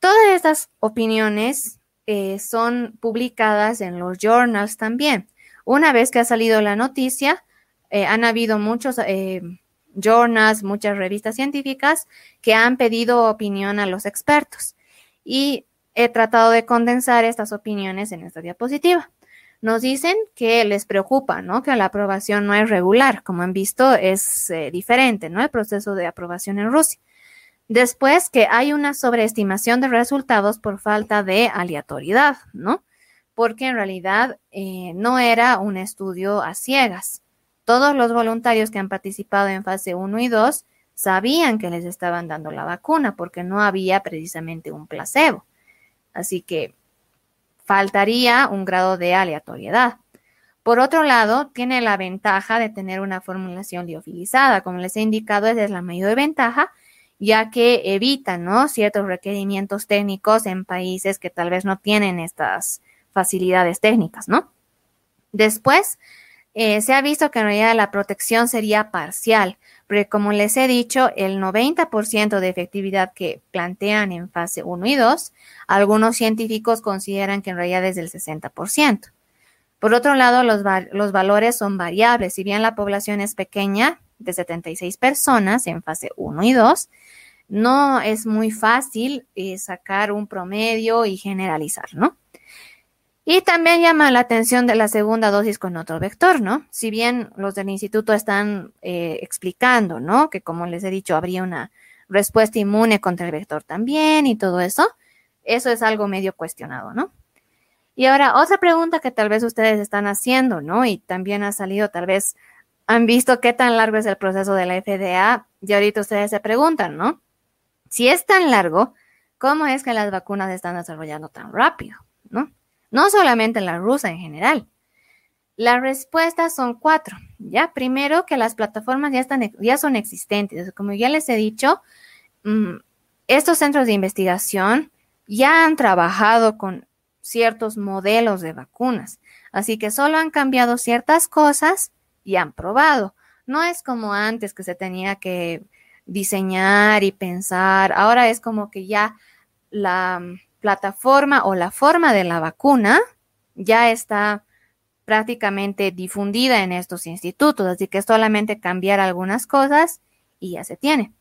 Todas estas opiniones eh, son publicadas en los journals también. Una vez que ha salido la noticia, eh, han habido muchos journals, muchas revistas científicas que han pedido opinión a los expertos. Y he tratado de condensar estas opiniones en esta diapositiva nos dicen que les preocupa, ¿no? Que la aprobación no es regular. Como han visto, es eh, diferente, ¿no? El proceso de aprobación en Rusia. Después, que hay una sobreestimación de resultados por falta de aleatoriedad, ¿no? Porque en realidad eh, no era un estudio a ciegas. Todos los voluntarios que han participado en fase 1 y 2 sabían que les estaban dando la vacuna porque no había precisamente un placebo. Así que faltaría un grado de aleatoriedad. Por otro lado, tiene la ventaja de tener una formulación liofilizada. Como les he indicado, esa es la mayor ventaja, ya que evita ¿no? ciertos requerimientos técnicos en países que tal vez no tienen estas facilidades técnicas, ¿no? Después, eh, se ha visto que en realidad la protección sería parcial, porque como les he dicho, el 90% de efectividad que plantean en fase 1 y 2, algunos científicos consideran que en realidad es del 60%. Por otro lado, los, los valores son variables. Si bien la población es pequeña, de 76 personas en fase 1 y 2, no es muy fácil eh, sacar un promedio y generalizar, ¿no? Y también llama la atención de la segunda dosis con otro vector, ¿no? Si bien los del instituto están eh, explicando, ¿no? Que como les he dicho, habría una respuesta inmune contra el vector también y todo eso, eso es algo medio cuestionado, ¿no? Y ahora, otra pregunta que tal vez ustedes están haciendo, ¿no? Y también ha salido, tal vez han visto qué tan largo es el proceso de la FDA y ahorita ustedes se preguntan, ¿no? Si es tan largo, ¿cómo es que las vacunas están desarrollando tan rápido, ¿no? No solamente la rusa en general. Las respuestas son cuatro. Ya, primero que las plataformas ya, están, ya son existentes. Como ya les he dicho, mm, estos centros de investigación ya han trabajado con ciertos modelos de vacunas. Así que solo han cambiado ciertas cosas y han probado. No es como antes que se tenía que diseñar y pensar. Ahora es como que ya la, plataforma o la forma de la vacuna ya está prácticamente difundida en estos institutos, así que solamente cambiar algunas cosas y ya se tiene.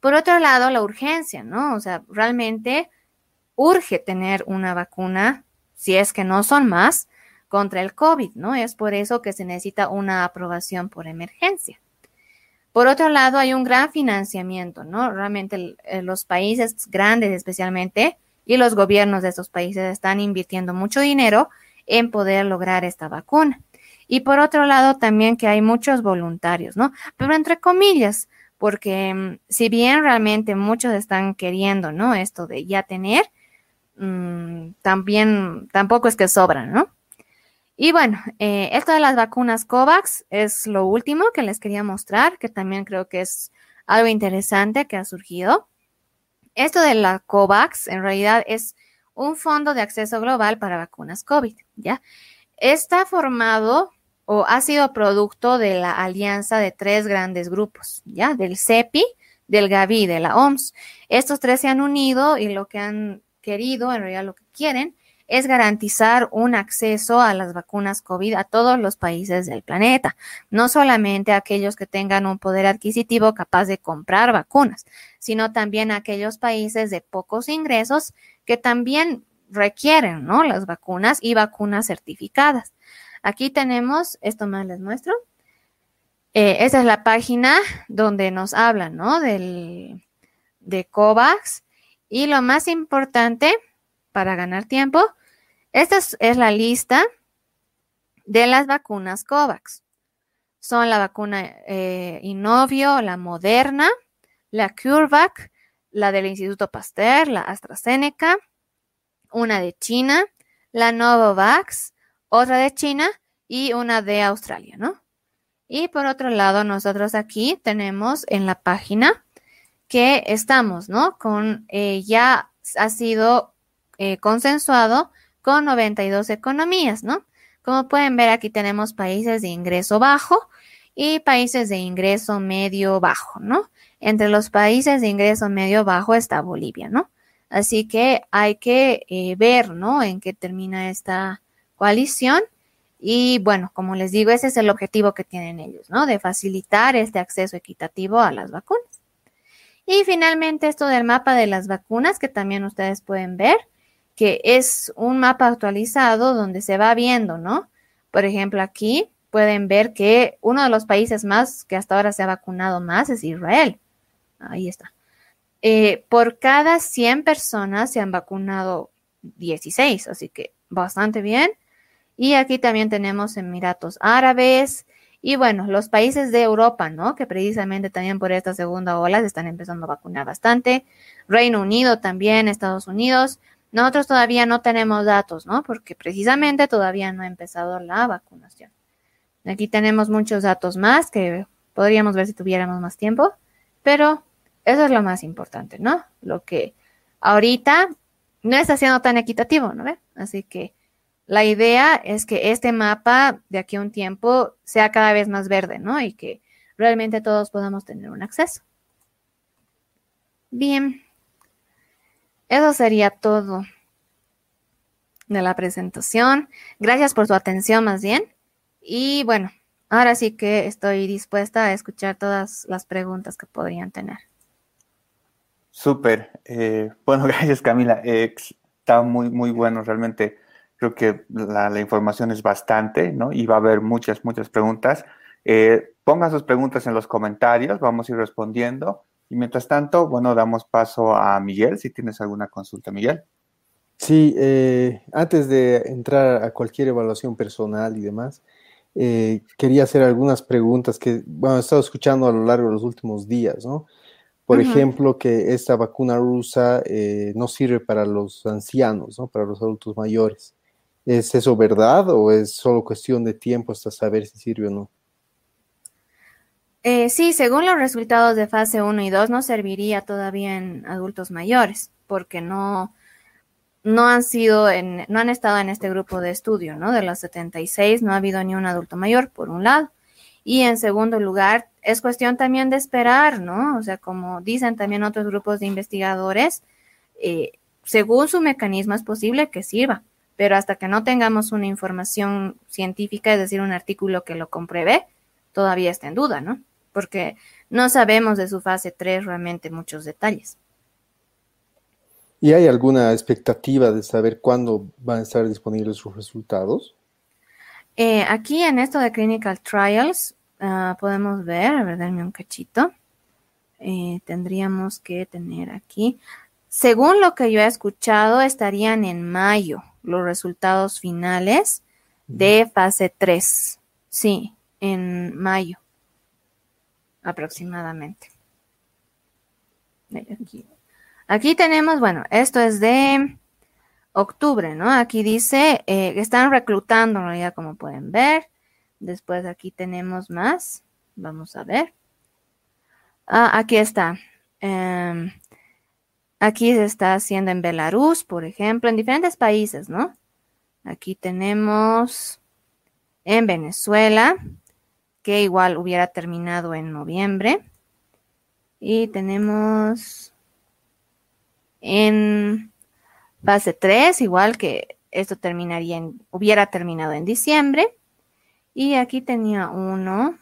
Por otro lado, la urgencia, ¿no? O sea, realmente urge tener una vacuna, si es que no son más, contra el COVID, ¿no? Es por eso que se necesita una aprobación por emergencia. Por otro lado, hay un gran financiamiento, ¿no? Realmente los países grandes especialmente y los gobiernos de estos países están invirtiendo mucho dinero en poder lograr esta vacuna. Y por otro lado, también que hay muchos voluntarios, ¿no? Pero entre comillas, porque mm, si bien realmente muchos están queriendo, ¿no? Esto de ya tener, mm, también tampoco es que sobran, ¿no? Y bueno, eh, esto de las vacunas COVAX es lo último que les quería mostrar, que también creo que es algo interesante que ha surgido. Esto de la COVAX en realidad es un fondo de acceso global para vacunas COVID, ¿ya? Está formado o ha sido producto de la alianza de tres grandes grupos, ¿ya? Del CEPI, del Gavi, de la OMS. Estos tres se han unido y lo que han querido, en realidad lo que quieren, es garantizar un acceso a las vacunas COVID a todos los países del planeta, no solamente a aquellos que tengan un poder adquisitivo capaz de comprar vacunas, sino también a aquellos países de pocos ingresos que también requieren, ¿no? Las vacunas y vacunas certificadas. Aquí tenemos, esto más les muestro. Eh, esa es la página donde nos hablan, ¿no? Del, de COVAX. Y lo más importante, para ganar tiempo, esta es, la lista de las vacunas COVAX. Son la vacuna eh, Innovio, la Moderna, la CureVac, la del Instituto Pasteur, la AstraZeneca, una de China, la Novavax, otra de China y una de Australia, ¿no? Y por otro lado, nosotros aquí tenemos en la página que estamos, ¿no? Con, eh, ya ha sido eh, consensuado con 92 economías, ¿no? Como pueden ver, aquí tenemos países de ingreso bajo y países de ingreso medio bajo, ¿no? Entre los países de ingreso medio bajo está Bolivia, ¿no? Así que hay que eh, ver, ¿no? En qué termina esta coalición y bueno, como les digo, ese es el objetivo que tienen ellos, ¿no? De facilitar este acceso equitativo a las vacunas. Y finalmente esto del mapa de las vacunas, que también ustedes pueden ver, que es un mapa actualizado donde se va viendo, ¿no? Por ejemplo, aquí pueden ver que uno de los países más que hasta ahora se ha vacunado más es Israel. Ahí está. Eh, por cada 100 personas se han vacunado 16, así que bastante bien. Y aquí también tenemos Emiratos Árabes y bueno, los países de Europa, ¿no? Que precisamente también por esta segunda ola se están empezando a vacunar bastante. Reino Unido también, Estados Unidos. Nosotros todavía no tenemos datos, ¿no? Porque precisamente todavía no ha empezado la vacunación. Aquí tenemos muchos datos más que podríamos ver si tuviéramos más tiempo, pero eso es lo más importante, ¿no? Lo que ahorita no está siendo tan equitativo, ¿no? Así que la idea es que este mapa de aquí a un tiempo sea cada vez más verde, ¿no? Y que realmente todos podamos tener un acceso. Bien, eso sería todo de la presentación. Gracias por su atención más bien. Y bueno, ahora sí que estoy dispuesta a escuchar todas las preguntas que podrían tener. Súper. Eh, bueno, gracias Camila. está muy, muy bueno realmente Creo que la, información es bastante, ¿no? Y va a haber muchas, muchas preguntas. Eh, pongan sus preguntas en los comentarios, vamos a ir respondiendo. Y mientras tanto, bueno, damos paso a Miguel, si tienes alguna consulta, Miguel. Sí, eh, antes de entrar a cualquier evaluación personal y demás, eh, quería hacer algunas preguntas que, bueno, he estado escuchando a lo largo de los últimos días, ¿no? Por ejemplo, que esta vacuna rusa no sirve para los ancianos, ¿no? Para los adultos mayores. ¿Es eso verdad o es solo cuestión de tiempo hasta saber si sirve o no? Eh, sí, según los resultados de fase 1 y 2 no serviría todavía en adultos mayores porque no, no han sido en, no han estado en este grupo de estudio, ¿no? De los 76 no ha habido ni un adulto mayor, por un lado. Y en segundo lugar, es cuestión también de esperar, ¿no? O sea, como dicen también otros grupos de investigadores, eh, según su mecanismo es posible que sirva, pero hasta que no tengamos una información científica, es decir, un artículo que lo compruebe, todavía está en duda, ¿no? Porque no sabemos de su fase 3 realmente muchos detalles. ¿Y hay alguna expectativa de saber cuándo van a estar disponibles sus resultados? Eh, aquí en esto de Clinical Trials ah, podemos ver, a ver, darme un cachito. Eh, tendríamos que tener aquí, según lo que yo he escuchado, estarían en mayo los resultados finales de fase 3. Sí, en mayo aproximadamente. Aquí. tenemos, bueno, esto es de octubre, ¿no? Aquí dice eh, están reclutando en realidad, como pueden ver. Después aquí tenemos más. Vamos a ver. Ah, aquí está. Em, aquí se está haciendo en Belarus, por ejemplo, en diferentes países, ¿no? Aquí tenemos en Venezuela, que igual hubiera terminado en noviembre. Y tenemos en fase 3, igual que esto terminaría en, hubiera terminado en diciembre. Y aquí tenía uno,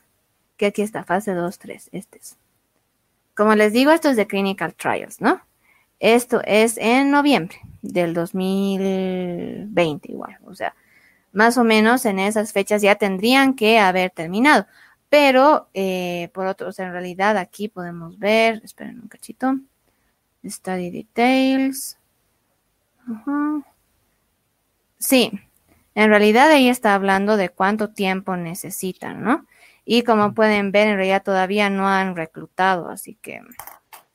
que aquí está, fase 2, 3, este es. Como les digo, esto es de Clinical Trials, ¿no? Esto es en noviembre del 2020 igual, o sea, más o menos en esas fechas ya tendrían que haber terminado. Pero, eh, por otro, o sea, en realidad aquí podemos ver, esperen un cachito, study details. Sí, en realidad ahí está hablando de cuánto tiempo necesitan, ¿no? Y como pueden ver, en realidad todavía no han reclutado, así que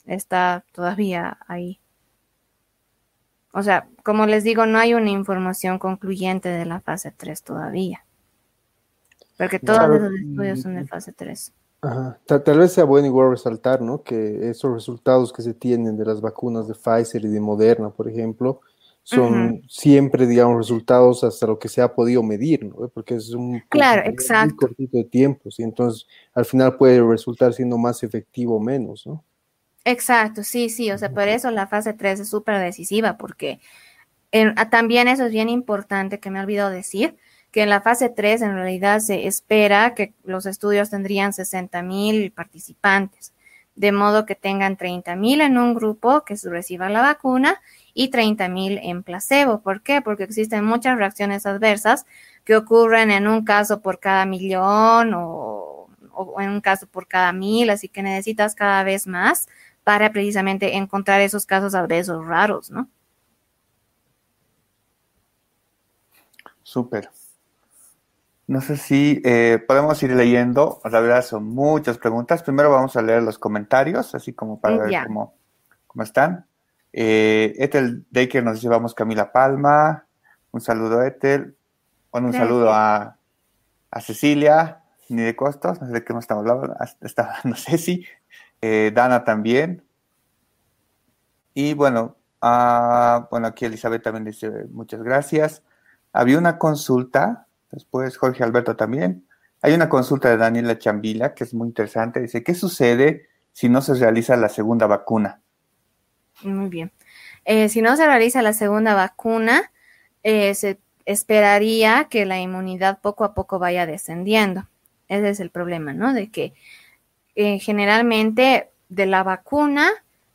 está todavía ahí. O sea, como les digo, no hay una información concluyente de la fase 3 todavía. Porque todos los estudios son de fase 3. Ajá. Tal, vez sea bueno igual resaltar, ¿no? Que esos resultados que se tienen de las vacunas de Pfizer y de Moderna, por ejemplo, son siempre, digamos, resultados hasta lo que se ha podido medir, ¿no? Porque es un claro, exacto. cortito de tiempo, y entonces al final puede resultar siendo más efectivo o menos, ¿no? Exacto, sí, sí, o sea, por eso la fase 3 es súper decisiva, porque ah, también eso es bien importante que me he olvidado decir, que en la fase 3 en realidad se espera que los estudios tendrían 60 mil participantes, de modo que tengan 30 mil en un grupo que reciba la vacuna y 30 mil en placebo. ¿Por qué? Porque existen muchas reacciones adversas que ocurren en un caso por cada millón o, o en un caso por cada mil, así que necesitas cada vez más para precisamente encontrar esos casos adversos raros, ¿no? Súper. No sé si eh, podemos ir leyendo, la verdad son muchas preguntas. Primero vamos a leer los comentarios, así como para ver cómo, cómo, están. Eh, Ethel Daker nos dice, vamos Camila Palma. Un saludo Ethel. Bueno, un saludo a, a, Cecilia, ni de costos, no sé de qué nos estamos hablando, está hablando Ceci. Eh, Dana también. Y bueno, ah, bueno, aquí Elizabeth también dice muchas gracias. Había una consulta, después Jorge Alberto también. Hay una consulta de Daniela Chambila que es muy interesante. Dice, ¿qué sucede si no se realiza la segunda vacuna? Muy bien. Eh, si no se realiza la segunda vacuna, eh, se esperaría que la inmunidad poco a poco vaya descendiendo. Ese es el problema, ¿no? De que eh, generalmente de la vacuna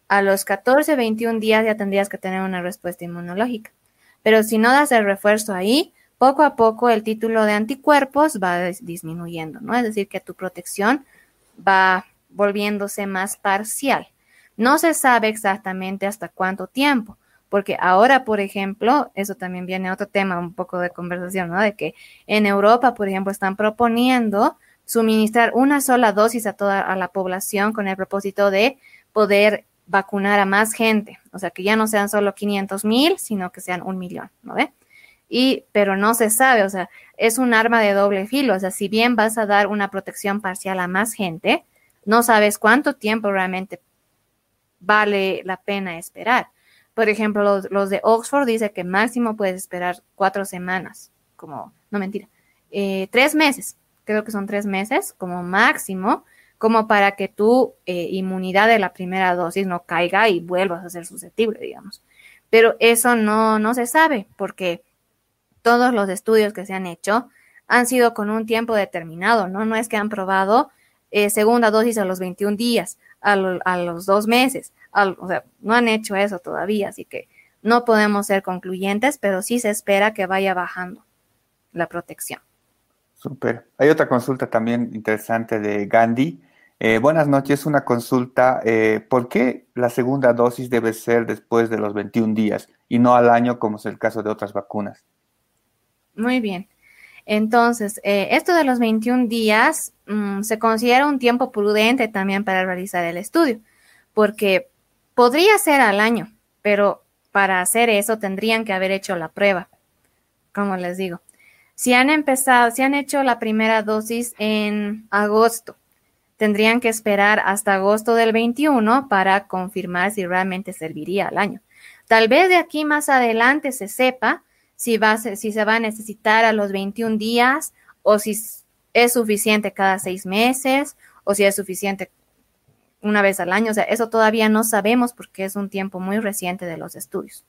a los 14, 21 días ya tendrías que tener una respuesta inmunológica. Pero si no das el refuerzo ahí, poco a poco el título de anticuerpos va disminuyendo, ¿no? Es decir, que tu protección va volviéndose más parcial. No se sabe exactamente hasta cuánto tiempo, porque ahora, por ejemplo, eso también viene a otro tema, un poco de conversación, ¿no? De que en Europa, por ejemplo, están proponiendo suministrar una sola dosis a toda a la población con el propósito de poder vacunar a más gente, o sea, que ya no sean solo 500 mil, sino que sean un millón, ¿no ve? Y, pero no se sabe, o sea, es un arma de doble filo, o sea, si bien vas a dar una protección parcial a más gente, no sabes cuánto tiempo realmente vale la pena esperar. Por ejemplo, los, de Oxford dice que máximo puedes esperar cuatro semanas, como, no mentira, eh, tres meses creo que son tres meses como máximo, como para que tu eh, inmunidad de la primera dosis no caiga y vuelvas a ser susceptible, digamos. Pero eso no, no se sabe porque todos los estudios que se han hecho han sido con un tiempo determinado, ¿no? No es que han probado eh, segunda dosis a los 21 días, a, los dos meses, no han hecho eso todavía, así que no podemos ser concluyentes, pero sí se espera que vaya bajando la protección. Super. Hay otra consulta también interesante de Gandhi. Eh, buenas noches, una consulta. Eh, ¿Por qué la segunda dosis debe ser después de los 21 días y no al año como es el caso de otras vacunas? Muy bien. Entonces, eh, esto de los 21 días mm, se considera un tiempo prudente también para realizar el estudio, porque podría ser al año, pero para hacer eso tendrían que haber hecho la prueba, como les digo. Si han empezado, si han hecho la primera dosis en agosto, tendrían que esperar hasta agosto del 21 para confirmar si realmente serviría al año. Tal vez de aquí más adelante se sepa si, va, si se va a necesitar a los 21 días o si es suficiente cada seis meses o si es suficiente una vez al año. O sea, eso todavía no sabemos porque es un tiempo muy reciente de los estudios.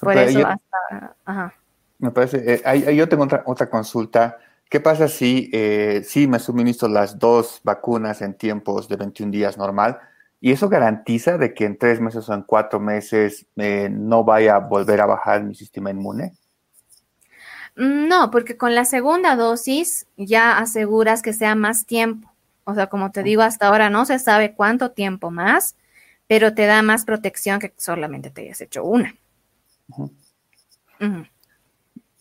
Por eso hasta... Me parece, eh, yo tengo otra, otra consulta. ¿Qué pasa si, eh, si me suministro las dos vacunas en tiempos de 21 días normal? ¿Y eso garantiza de que en tres meses o en cuatro meses eh, no vaya a volver a bajar mi sistema inmune? No, porque con la segunda dosis ya aseguras que sea más tiempo. O sea, como te digo, hasta ahora no se sabe cuánto tiempo más, pero te da más protección que solamente te hayas hecho una.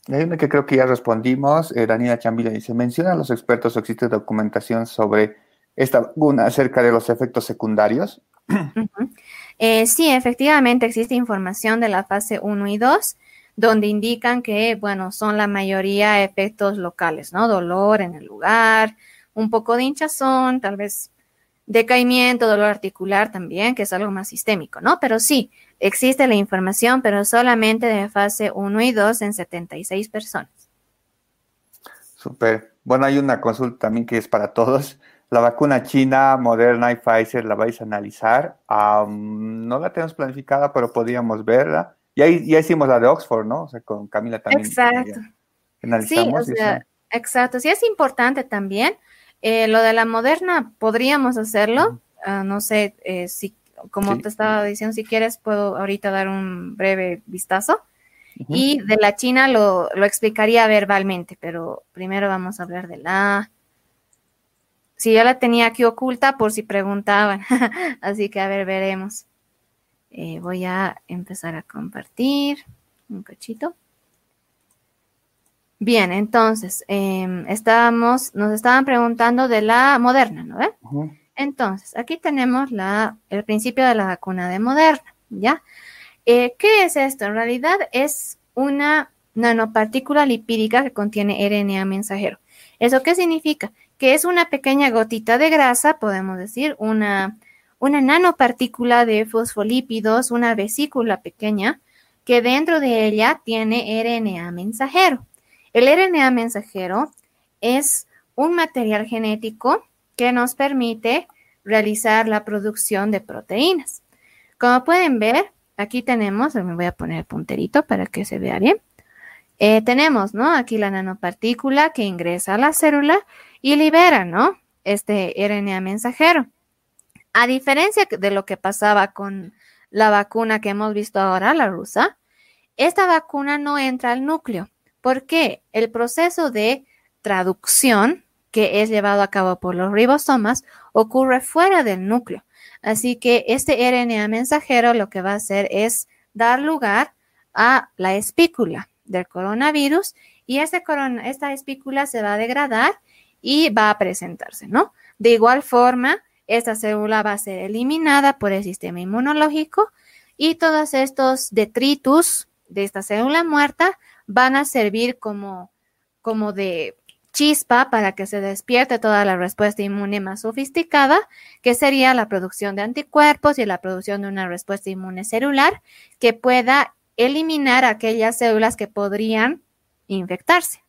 Hay que creo que ya respondimos. Eh, Daniela Chambila dice, menciona a los expertos o existe documentación sobre esta vacuna acerca de los efectos secundarios. Eh, sí, efectivamente existe información de la fase 1 y 2 donde indican que, bueno, son la mayoría efectos locales, ¿no? Dolor en el lugar, un poco de hinchazón, tal vez decaimiento, dolor articular también, que es algo más sistémico, ¿no? Pero sí, existe la información, pero solamente de fase 1 y 2 en 76 personas. Súper. Bueno, hay una consulta también que es para todos. La vacuna china, Moderna y Pfizer, ¿la vais a analizar? no la tenemos planificada, pero podríamos verla. Ya, ya hicimos la de Oxford, ¿no? O sea, con Camila también. Exacto. Sí, o sea, exacto. Sí, es importante también eh, lo de la moderna, podríamos hacerlo. Ah, no sé eh, si, como te estaba diciendo, si quieres, puedo ahorita dar un breve vistazo. Y de la China lo, lo, explicaría verbalmente, pero primero vamos a hablar de la. Si ya la tenía aquí oculta, por si preguntaban. Así que a ver, veremos. Eh, voy a empezar a compartir un cachito. Bien, entonces, eh, estábamos, nos estaban preguntando de la moderna, ¿no ve? Entonces, aquí tenemos el principio de la vacuna de Moderna, ¿ya? Eh, ¿Qué es esto? En realidad es una nanopartícula lipídica que contiene RNA mensajero. ¿Eso qué significa? Que es una pequeña gotita de grasa, podemos decir, una, una nanopartícula de fosfolípidos, una vesícula pequeña, que dentro de ella tiene RNA mensajero. El RNA mensajero es un material genético que nos permite realizar la producción de proteínas. Como pueden ver, aquí tenemos, me voy a poner el punterito para que se vea bien. Eh, tenemos, ¿no? Aquí la nanopartícula que ingresa a la célula y libera, ¿no? Este RNA mensajero. A diferencia de lo que pasaba con la vacuna que hemos visto ahora, la rusa, esta vacuna no entra al núcleo. Porque el proceso de traducción que es llevado a cabo por los ribosomas ocurre fuera del núcleo. Así que este RNA mensajero lo que va a hacer es dar lugar a la espícula del coronavirus y esta espícula se va a degradar y va a presentarse, ¿no? De igual forma, esta célula va a ser eliminada por el sistema inmunológico y todos estos detritus de esta célula muerta van a servir como, como de chispa para que se despierte toda la respuesta inmune más sofisticada, que sería la producción de anticuerpos y la producción de una respuesta inmune celular que pueda eliminar aquellas células que podrían infectarse.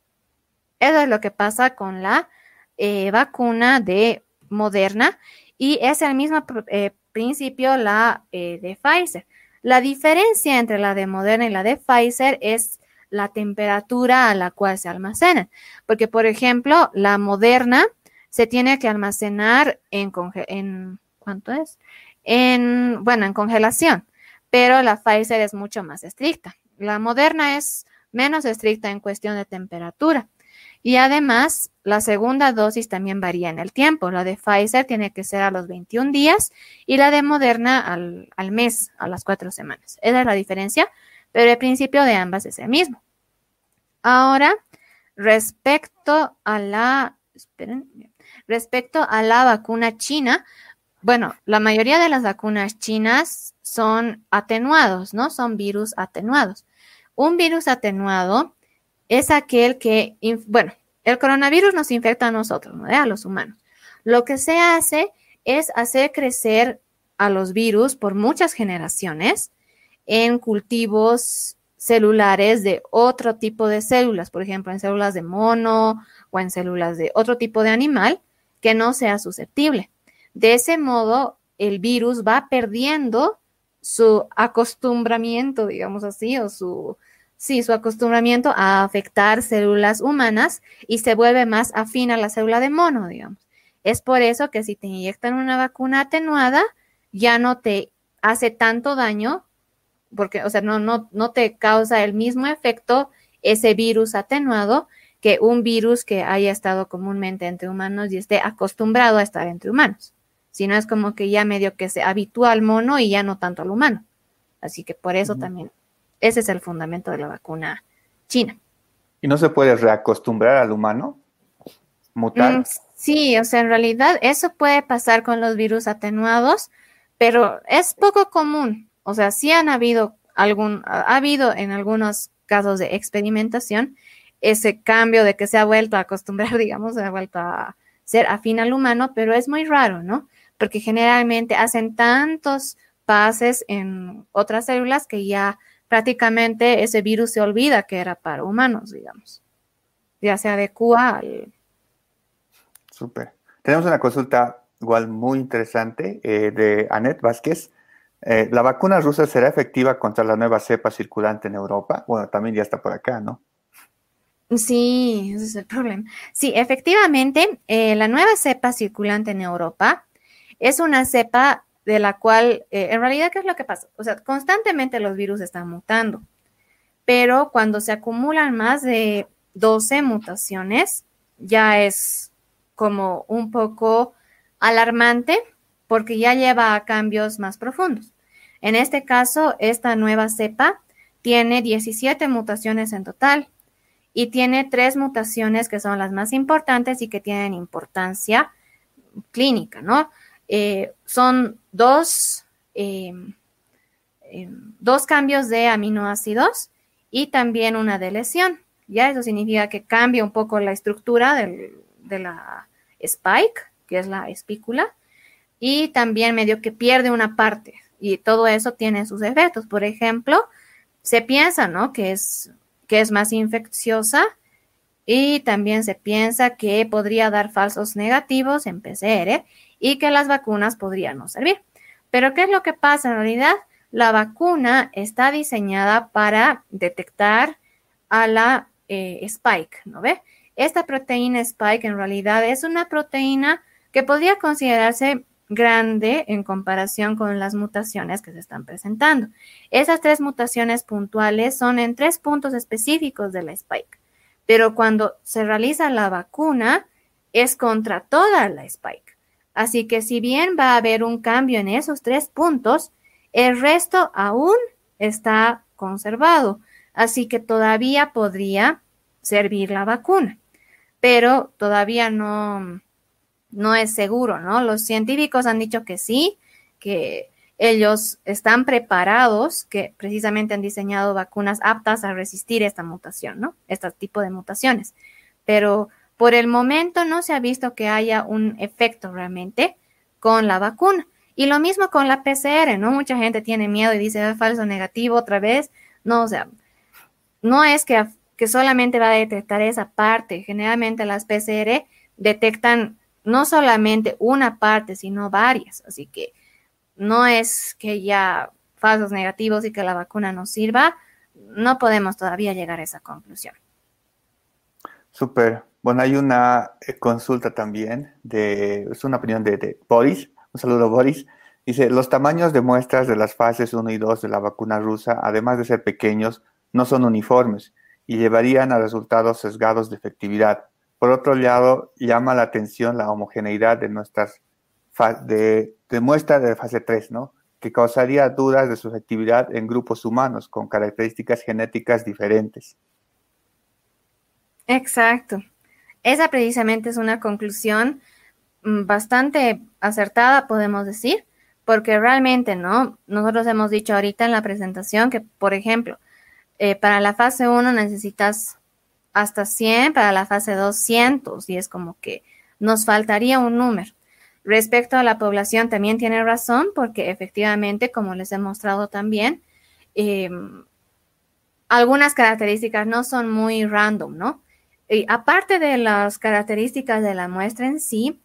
Eso es lo que pasa con la eh, vacuna de Moderna y es el mismo eh, principio la eh, de Pfizer. La diferencia entre la de Moderna y la de Pfizer es la temperatura a la cual se almacena. Porque, por ejemplo, la moderna se tiene que almacenar en, en ¿cuánto es? En, bueno, en congelación, pero la Pfizer es mucho más estricta. La moderna es menos estricta en cuestión de temperatura. Y además, la segunda dosis también varía en el tiempo. La de Pfizer tiene que ser a los 21 días y la de Moderna al, al mes, a las cuatro semanas. Esa es la diferencia pero el principio de ambas es el mismo. Ahora, respecto a la, respecto a la vacuna china, bueno, la mayoría de las vacunas chinas son atenuados, ¿no? Son virus atenuados. Un virus atenuado es aquel que, bueno, el coronavirus nos infecta a nosotros, ¿no? A los humanos. Lo que se hace es hacer crecer a los virus por muchas generaciones en cultivos celulares de otro tipo de células, por ejemplo, en células de mono o en células de otro tipo de animal que no sea susceptible. De ese modo, el virus va perdiendo su acostumbramiento, digamos así, o su, sí, su acostumbramiento a afectar células humanas y se vuelve más afín a la célula de mono, digamos. Es por eso que si te inyectan una vacuna atenuada, ya no te hace tanto daño, porque, o sea, no, no, no te causa el mismo efecto ese virus atenuado que un virus que haya estado comúnmente entre humanos y esté acostumbrado a estar entre humanos sino es como que ya medio que se habitúa al mono y ya no tanto al humano. Así que por eso también, ese es el fundamento de la vacuna china. ¿Y no se puede reacostumbrar al humano? ¿Mutar? Mm, sí, o sea, en realidad eso puede pasar con los virus atenuados, pero es poco común. O sea, sí han habido algún, ha habido en algunos casos de experimentación ese cambio de que se ha vuelto a acostumbrar, digamos, se ha vuelto a ser afín al humano, pero es muy raro, ¿no? porque generalmente hacen tantos pases en otras células que ya prácticamente ese virus se olvida que era para humanos, digamos. Ya se adecua al... Súper. Tenemos una consulta igual muy interesante eh, de Anet Vázquez. Eh, ¿La vacuna rusa será efectiva contra la nueva cepa circulante en Europa? Bueno, también ya está por acá, ¿no? Sí, ese es el problema. Sí, efectivamente, eh, la nueva cepa circulante en Europa es una cepa de la cual, eh, en realidad, ¿qué es lo que pasa? O sea, constantemente los virus están mutando, pero cuando se acumulan más de 12 mutaciones, ya es como un poco alarmante porque ya lleva a cambios más profundos. En este caso, esta nueva cepa tiene 17 mutaciones en total y tiene tres mutaciones que son las más importantes y que tienen importancia clínica, ¿no? Eh, son dos, eh, eh, dos cambios de aminoácidos y también una de lesión. Ya eso significa que cambia un poco la estructura de la spike, que es la espícula, y también medio que pierde una parte. Y todo eso tiene sus efectos. Por ejemplo, se piensa, ¿no? Que es, que es más infecciosa y también se piensa que podría dar falsos negativos en PCR y que las vacunas podrían no servir. Pero ¿qué es lo que pasa en realidad? La vacuna está diseñada para detectar a la eh, spike, ¿no ve? Esta proteína spike en realidad es una proteína que podría considerarse grande en comparación con las mutaciones que se están presentando. Esas tres mutaciones puntuales son en tres puntos específicos de la spike, pero cuando se realiza la vacuna es contra toda la spike. Así que si bien va a haber un cambio en esos tres puntos, el resto aún está conservado. Así que todavía podría servir la vacuna, pero todavía no, no es seguro, ¿no? Los científicos han dicho que sí, que ellos están preparados, que precisamente han diseñado vacunas aptas a resistir esta mutación, ¿no? Este tipo de mutaciones. Pero por el momento no se ha visto que haya un efecto realmente con la vacuna. Y lo mismo con la PCR, ¿no? Mucha gente tiene miedo y dice, es falso negativo otra vez. No, o sea, no es que, que solamente va a detectar esa parte. Generalmente las PCR detectan no solamente una parte, sino varias. Así que no es que ya falsos negativos y que la vacuna no sirva. No podemos todavía llegar a esa conclusión. Súper. Bueno, hay una eh, consulta también de, es una opinión de, Boris. Un saludo, Boris. Dice, los tamaños de muestras de las fases 1 y 2 de la vacuna rusa, además de ser pequeños, no son uniformes y llevarían a resultados sesgados de efectividad. Por otro lado, llama la atención la homogeneidad de nuestras de, de de fase 3, ¿no? que causaría dudas de su efectividad en grupos humanos con características genéticas diferentes. Exacto. Esa precisamente es una conclusión mm, bastante acertada, podemos decir, porque realmente, ¿no? Nosotros hemos dicho ahorita en la presentación que, por ejemplo, eh, para la fase 1 necesitas hasta 100, para la fase 2 cientos, y es como que nos faltaría un número. Respecto a la población, también tiene razón, porque efectivamente, como les he mostrado también, em, algunas características no son muy random, ¿no? Y aparte de las características de la muestra en sí,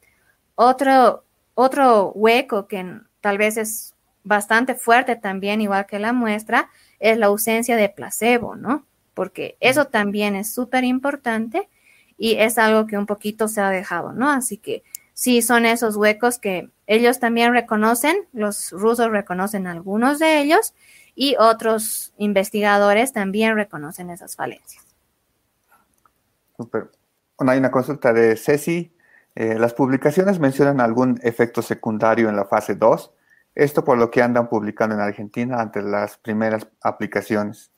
otro, otro hueco que tal vez es bastante fuerte también, igual que la muestra, es la ausencia de placebo, ¿no? Porque eso también es súper importante y es algo que un poquito se ha dejado, ¿no? Así que sí son esos huecos que ellos también reconocen, los rusos reconocen algunos de ellos y otros investigadores también reconocen esas falencias. Super. hay una consulta de Ceci. Eh, las publicaciones mencionan algún efecto secundario en la fase 2. Esto por lo que andan publicando en Argentina ante las primeras aplicaciones.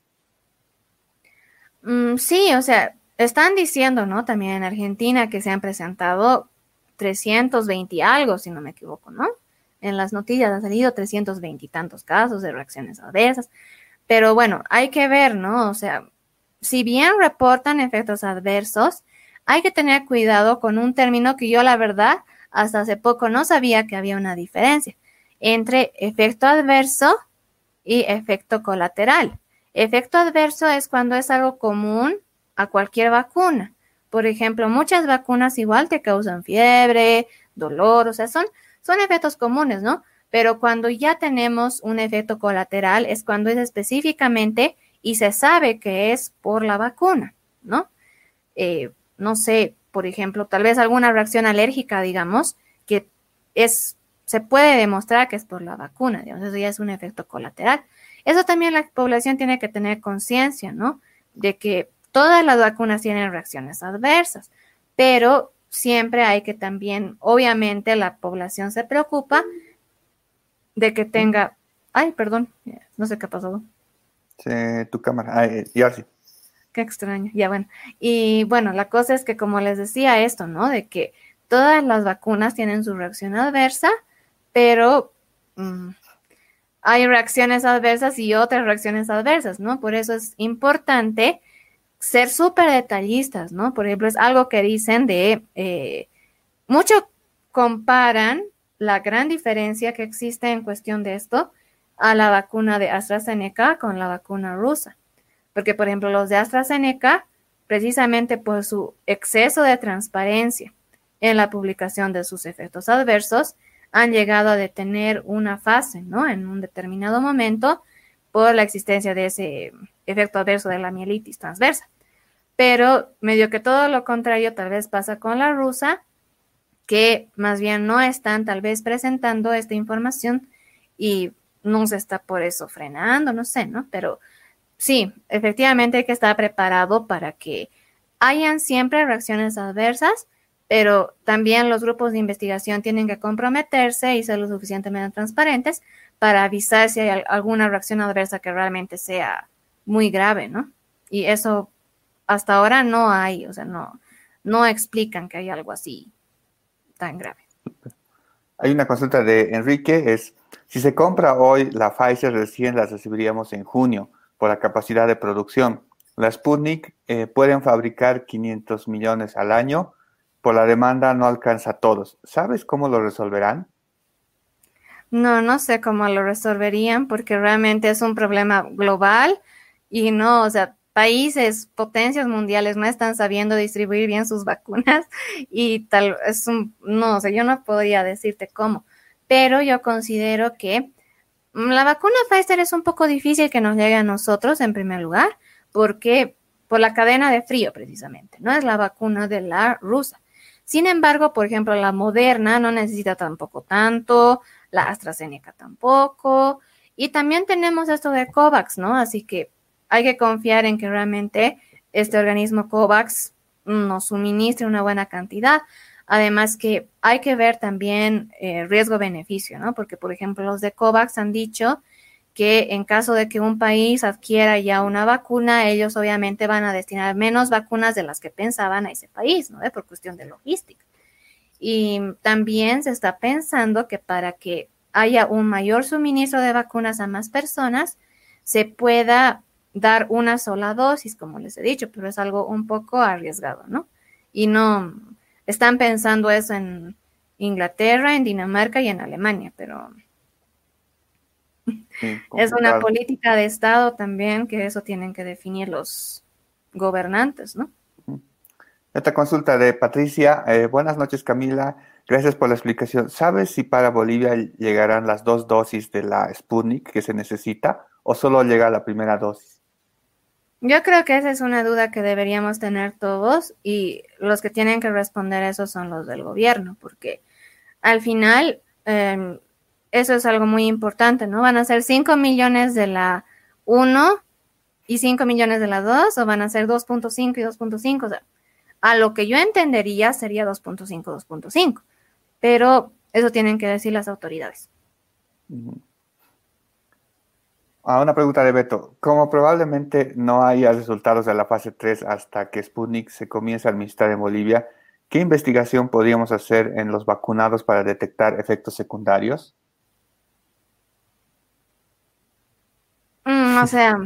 Mm, sí, o sea, están diciendo, ¿no? También en Argentina que se han presentado 320 y algo, si no me equivoco, ¿no? En las noticias han salido 320 y tantos casos de reacciones adversas. Pero bueno, hay que ver, ¿no? O sea, si bien reportan efectos adversos, hay que tener cuidado con un término que yo la verdad hasta hace poco no sabía que había una diferencia entre efecto adverso y efecto colateral. Efecto adverso es cuando es algo común a cualquier vacuna. Por ejemplo, muchas vacunas igual te causan fiebre, dolor, o sea, son, son efectos comunes, ¿no? Pero cuando ya tenemos un efecto colateral es cuando es específicamente y se sabe que es por la vacuna, ¿no? Eh, no sé, por ejemplo, tal vez alguna reacción alérgica, digamos, que es, se puede demostrar que es por la vacuna, digamos, eso ya es un efecto colateral. Eso también la población tiene que tener conciencia, ¿no? De que todas las vacunas tienen reacciones adversas, pero siempre hay que también, obviamente la población se preocupa de que tenga, ay, perdón, no sé qué ha pasado tu cámara. Eh, ya sí. Qué extraño. Ya bueno. Y bueno, la cosa es que como les decía esto, ¿no? De que todas las vacunas tienen su reacción adversa, pero mm, hay reacciones adversas y otras reacciones adversas, ¿no? Por eso es importante ser súper detallistas, ¿no? Por ejemplo, es algo que dicen de, eh, mucho comparan la gran diferencia que existe en cuestión de esto a la vacuna de AstraZeneca con la vacuna rusa. Porque, por ejemplo, los de AstraZeneca, precisamente por su exceso de transparencia en la publicación de sus efectos adversos, han llegado a detener una fase, ¿no? En un determinado momento por la existencia de ese efecto adverso de la mielitis transversa. Pero medio que todo lo contrario tal vez pasa con la rusa, que más bien no están tal vez presentando esta información y no se está por eso frenando, no sé, ¿no? Pero sí, efectivamente hay que estar preparado para que hayan siempre reacciones adversas, pero también los grupos de investigación tienen que comprometerse y ser lo suficientemente transparentes para avisar si hay alguna reacción adversa que realmente sea muy grave, ¿no? Y eso hasta ahora no hay, o sea, no, no explican que hay algo así tan grave. Hay una consulta de Enrique, es si se compra hoy la Pfizer, recién la recibiríamos en junio por la capacidad de producción. La Sputnik eh, pueden fabricar 500 millones al año, por la demanda no alcanza a todos. ¿Sabes cómo lo resolverán? No, no sé cómo lo resolverían porque realmente es un problema global y no, o sea, países, potencias mundiales no están sabiendo distribuir bien sus vacunas y tal, es un, no, o sea, yo no podría decirte cómo pero yo considero que la vacuna Pfizer es un poco difícil que nos llegue a nosotros en primer lugar, porque por la cadena de frío precisamente, no es la vacuna de la rusa. Sin embargo, por ejemplo, la moderna no necesita tampoco tanto, la AstraZeneca tampoco, y también tenemos esto de COVAX, ¿no? Así que hay que confiar en que realmente este organismo COVAX nos suministre una buena cantidad. Además que hay que ver también eh, riesgo-beneficio, ¿no? Porque, por ejemplo, los de COVAX han dicho que en caso de que un país adquiera ya una vacuna, ellos obviamente van a destinar menos vacunas de las que pensaban a ese país, ¿no? Por cuestión de logística. Y también se está pensando que para que haya un mayor suministro de vacunas a más personas, se pueda dar una sola dosis, como les he dicho, pero es algo un poco arriesgado, ¿no? Y no, están pensando eso en Inglaterra, en Dinamarca y en Alemania, pero es una política de Estado también que eso tienen que definir los gobernantes, ¿no? Esta consulta de Patricia. Eh, buenas noches, Camila. Gracias por la explicación. ¿Sabes si para Bolivia llegarán las dos dosis de la Sputnik que se necesita o solo llega la primera dosis? Yo creo que esa es una duda que deberíamos tener todos y los que tienen que responder eso son los del gobierno, porque al final em, eso es algo muy importante, ¿no? ¿Van a ser 5 millones de la 1 y 5 millones de la 2 o van a ser 2.5 y 2.5? O sea, a lo que yo entendería sería 2.5, 2.5, pero eso tienen que decir las autoridades. Ah, una pregunta de Beto. Como probablemente no haya resultados de la fase 3 hasta que Sputnik se comience a administrar en Bolivia, ¿qué investigación podríamos hacer en los vacunados para detectar efectos secundarios? Mm, o sea.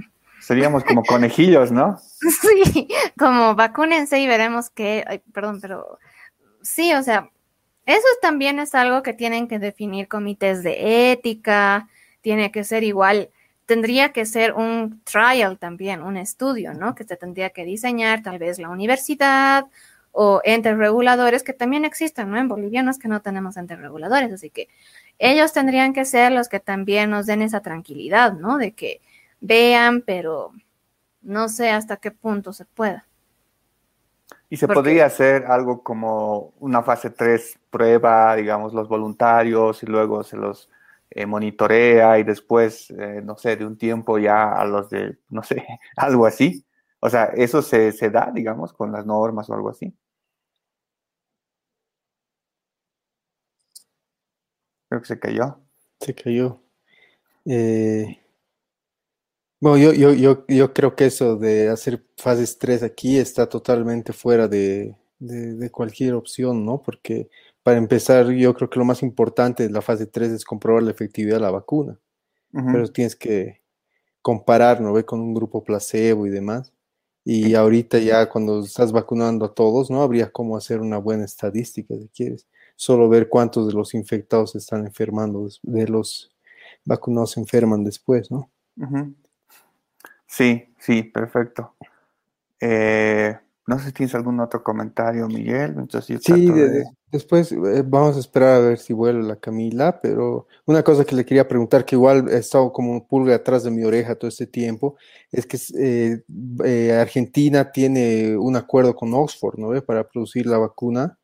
Seríamos como conejillos, ¿no? Sí, como vacúnense y veremos qué. perdón, pero sí, o sea, eso también es algo que tienen que definir comités de ética, tiene que ser igual, tendría que ser un trial también, un estudio, ¿no? Que se tendría que diseñar tal vez la universidad o entes reguladores que también existen, ¿no? En Bolivia no es que no tenemos entes reguladores, así que ellos tendrían que ser los que también nos den esa tranquilidad, ¿no? De que vean, pero no sé hasta qué punto se pueda. Y se podría hacer algo como una fase 3 prueba, digamos, los voluntarios y luego se los eh, monitorea y después, eh, no sé, de un tiempo ya a los de, no sé, algo así. O sea, eso se, se da, digamos, con las normas o algo así. Creo que se cayó. Se cayó. Eh, bueno, yo, yo, yo, yo creo que eso de hacer fases 3 aquí está totalmente fuera de, cualquier opción, ¿no? Porque para empezar, yo creo que lo más importante de la fase 3 es comprobar la efectividad de la vacuna. Pero tienes que comparar, ¿no? Ve con un grupo placebo y demás. Y ahorita ya cuando estás vacunando a todos, ¿no? Habría cómo hacer una buena estadística, si quieres. Solo ver cuántos de los infectados están enfermando, de los vacunados se enferman después, ¿no? Sí, sí, perfecto. Eh, no sé si tienes algún otro comentario, Miguel. sí, después eh, vamos a esperar a ver si vuelve la Camila, pero una cosa que le quería preguntar, que igual he estado como un pulga atrás de mi oreja todo este tiempo, es que eh, Argentina tiene un acuerdo con Oxford, ¿no? Para producir la vacuna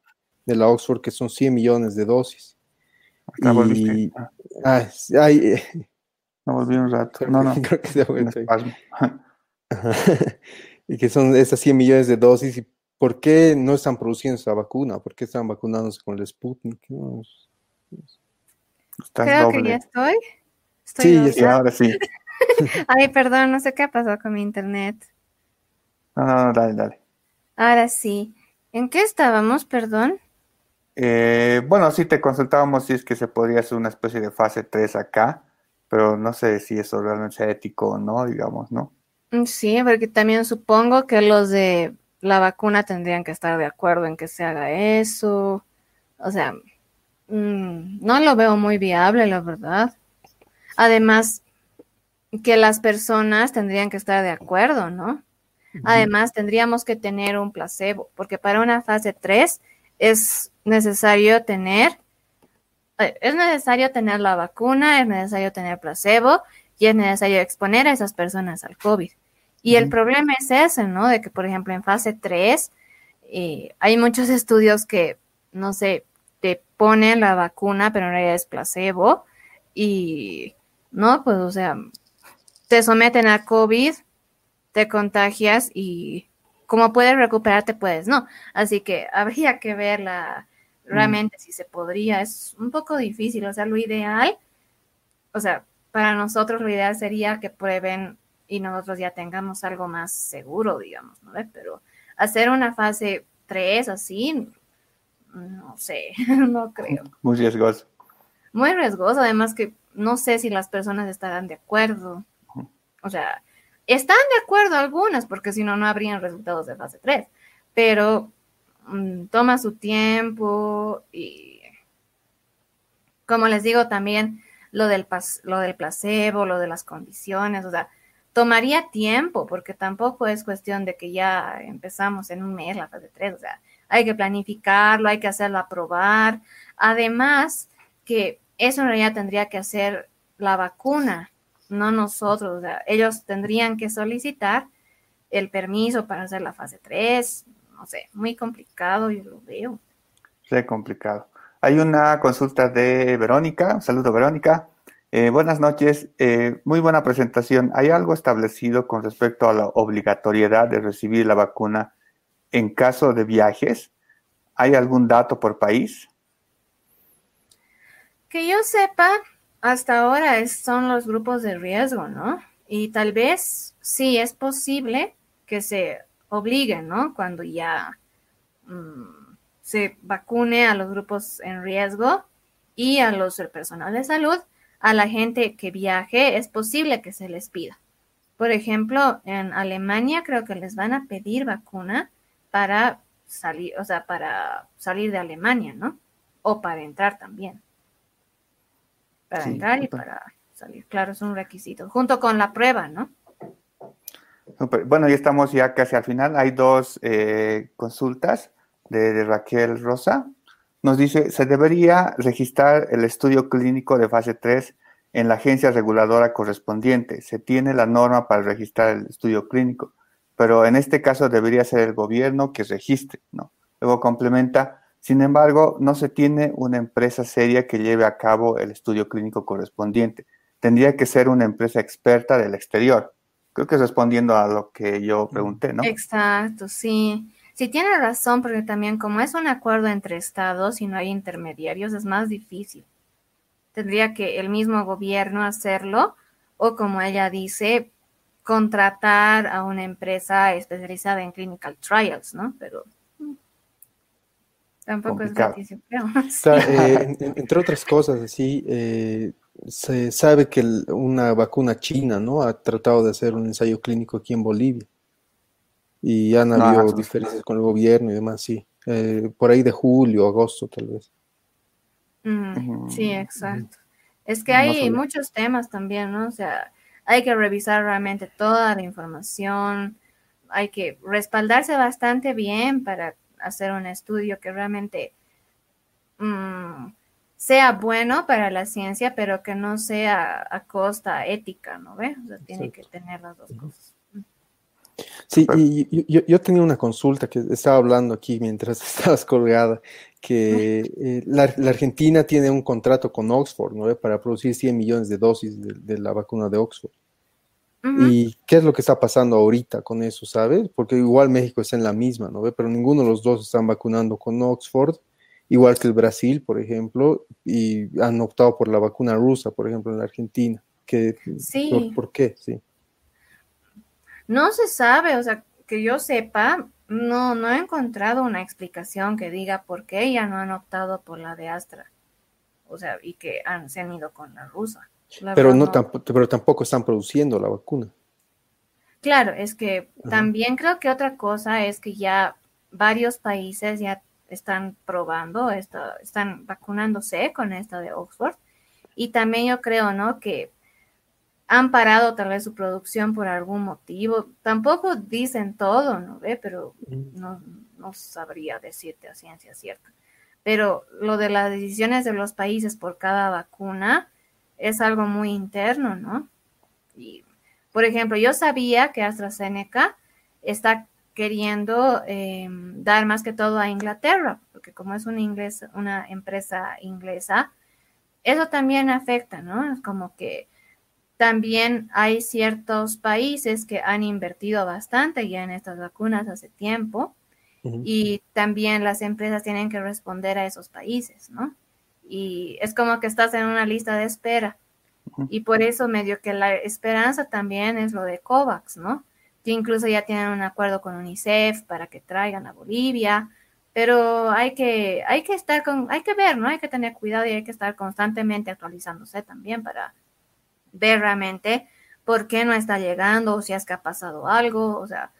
de la Oxford, que son 100 millones de dosis. Ah, y, ah, ay, no volví un rato. No, no. Creo que se y que son esas 100 millones de dosis. ¿Y por qué no están produciendo esa vacuna? ¿Por qué están vacunándose con el Sputnik? Creo que ya estoy. estoy sí, ahora sí. Ay, perdón, no sé qué ha pasado con mi internet. No, no, no, dale, dale. Ahora sí. ¿En qué estábamos, perdón? Eh, bueno, sí te consultábamos si es que se podría hacer una especie de fase 3 acá pero no sé si eso realmente es ético o no, digamos, ¿no? Mm, sí, porque también supongo que los de la vacuna tendrían que estar de acuerdo en que se haga eso. O sea, mm, no lo veo muy viable, la verdad. Además, que las personas tendrían que estar de acuerdo, ¿no? Además, tendríamos que tener un placebo, porque para una fase 3 es necesario tener es necesario tener la vacuna, es necesario tener placebo y es necesario exponer a esas personas al COVID. Y el problema es ese, ¿no? De que, por ejemplo, en fase 3 eh, hay muchos estudios que, no sé, te ponen la vacuna, pero en realidad es placebo. Y, ¿no? Pues, o sea, te someten a COVID, te contagias y como puedes recuperarte, puedes, ¿no? Así que habría que ver la, realmente si se podría, es un poco difícil, o sea, lo ideal, o sea, para nosotros lo ideal sería que prueben y nosotros ya tengamos algo más seguro, digamos, ¿no? Pero hacer una fase 3 así, no sé, no creo. Muy riesgoso. Muy riesgoso, además que no sé si las personas estarán de acuerdo. O sea, están de acuerdo algunas, porque si no, no habrían resultados de fase 3, pero mm, toma su tiempo y, como les digo, también lo del, lo del placebo, lo de las condiciones, o sea, tomaría tiempo, porque tampoco es cuestión de que ya empezamos en un mes la fase 3, o sea, hay que planificarlo, hay que hacerlo aprobar. Además, que eso en realidad tendría que hacer la vacuna, no nosotros. O sea, ellos tendrían que solicitar el permiso para hacer la fase 3. No sé, muy complicado, yo lo veo. Sí, complicado. Hay una consulta de Verónica. saludo, Verónica. Eh, buenas noches. Eh, muy buena presentación. ¿Hay algo establecido con respecto a la obligatoriedad de recibir la vacuna en caso de viajes? ¿Hay algún dato por país? Que yo sepa, hasta ahora son los grupos de riesgo, ¿no? Y tal vez sí es posible que se obliguen, ¿no? Cuando ya mm, se vacune a los grupos en riesgo y a los del personal de salud a la gente que viaje, es posible que se les pida. Por ejemplo, en Alemania creo que les van a pedir vacuna para salir, o sea, para salir de Alemania, ¿no? O para entrar también. Para entrar y para salir, claro, es un requisito, junto con la prueba, ¿no? Bueno, ya estamos ya casi al final. Hay dos eh, consultas de Raquel Rosa. Nos dice, se debería registrar el estudio clínico de fase 3 en la agencia reguladora correspondiente. Se tiene la norma para registrar el estudio clínico, pero en este caso debería ser el gobierno que registre, ¿no? Luego complementa, sin embargo, no se tiene una empresa seria que lleve a cabo el estudio clínico correspondiente. Tendría que ser una empresa experta del exterior. Creo que respondiendo a lo que yo pregunté, ¿no? Exacto, sí. Sí, tiene razón, porque también como es un acuerdo entre estados y no hay intermediarios, es más difícil. Tendría que el mismo gobierno hacerlo o, como ella dice, contratar a una empresa especializada en clinical trials, ¿no? Pero mm, tampoco es difícil, eh, entre otras cosas, así, eh, se sabe que una vacuna china, ¿no? Ha tratado de hacer un ensayo clínico aquí en Bolivia y han ah, habido diferencias con el gobierno y demás, sí. Eh, por ahí de julio, agosto, tal vez. sí, exacto. Es que hay muchos temas también, ¿no? O sea, hay que revisar realmente toda la información, hay que respaldarse bastante bien para hacer un estudio que realmente mm, sea bueno para la ciencia, pero que no sea a costa ética, ¿no ve? O sea, tiene que tener las dos cosas. Sí, y yo, tenía una consulta que estaba hablando aquí mientras estabas colgada, que eh, la, Argentina tiene un contrato con Oxford, ¿no? Para producir 100 millones de dosis de, la vacuna de Oxford. ¿Y qué es lo que está pasando ahorita con eso, sabes? Porque igual México está en la misma, ¿no? Pero ninguno de los dos están vacunando con Oxford, igual que el Brasil, por ejemplo, y han optado por la vacuna rusa, por ejemplo, en la Argentina. Que, sí. ¿por, qué? Sí. No se sabe, o sea, que yo sepa, no, no he encontrado una explicación que diga por qué ya no han optado por la de Astra. O sea, y que han, se han ido con la rusa. pero, no, Tampoco, pero tampoco están produciendo la vacuna. Claro, es que también creo que otra cosa es que ya varios países ya están probando, esto, están vacunándose con esta de Oxford. Y también yo creo, ¿no? Que han parado tal vez su producción por algún motivo. Tampoco dicen todo, ¿no ve? Pero mm. no, no sabría decirte a ciencia cierta. Pero lo de las decisiones de los países por cada vacuna es algo muy interno, ¿no? Y, por ejemplo, yo sabía que AstraZeneca está queriendo em, dar más que todo a Inglaterra, porque como es una, una empresa inglesa, eso también afecta, ¿no? Es como que también hay ciertos países que han invertido bastante ya en estas vacunas hace tiempo y también las empresas tienen que responder a esos países, ¿no? Y es como que estás en una lista de espera. Y por eso medio que la esperanza también es lo de COVAX, ¿no? Que incluso ya tienen un acuerdo con UNICEF para que traigan a Bolivia, pero hay que, hay que estar con, hay que ver, ¿no? Hay que tener cuidado y hay que estar constantemente actualizándose también para ver realmente por qué no está llegando o si es que ha pasado algo, o sea,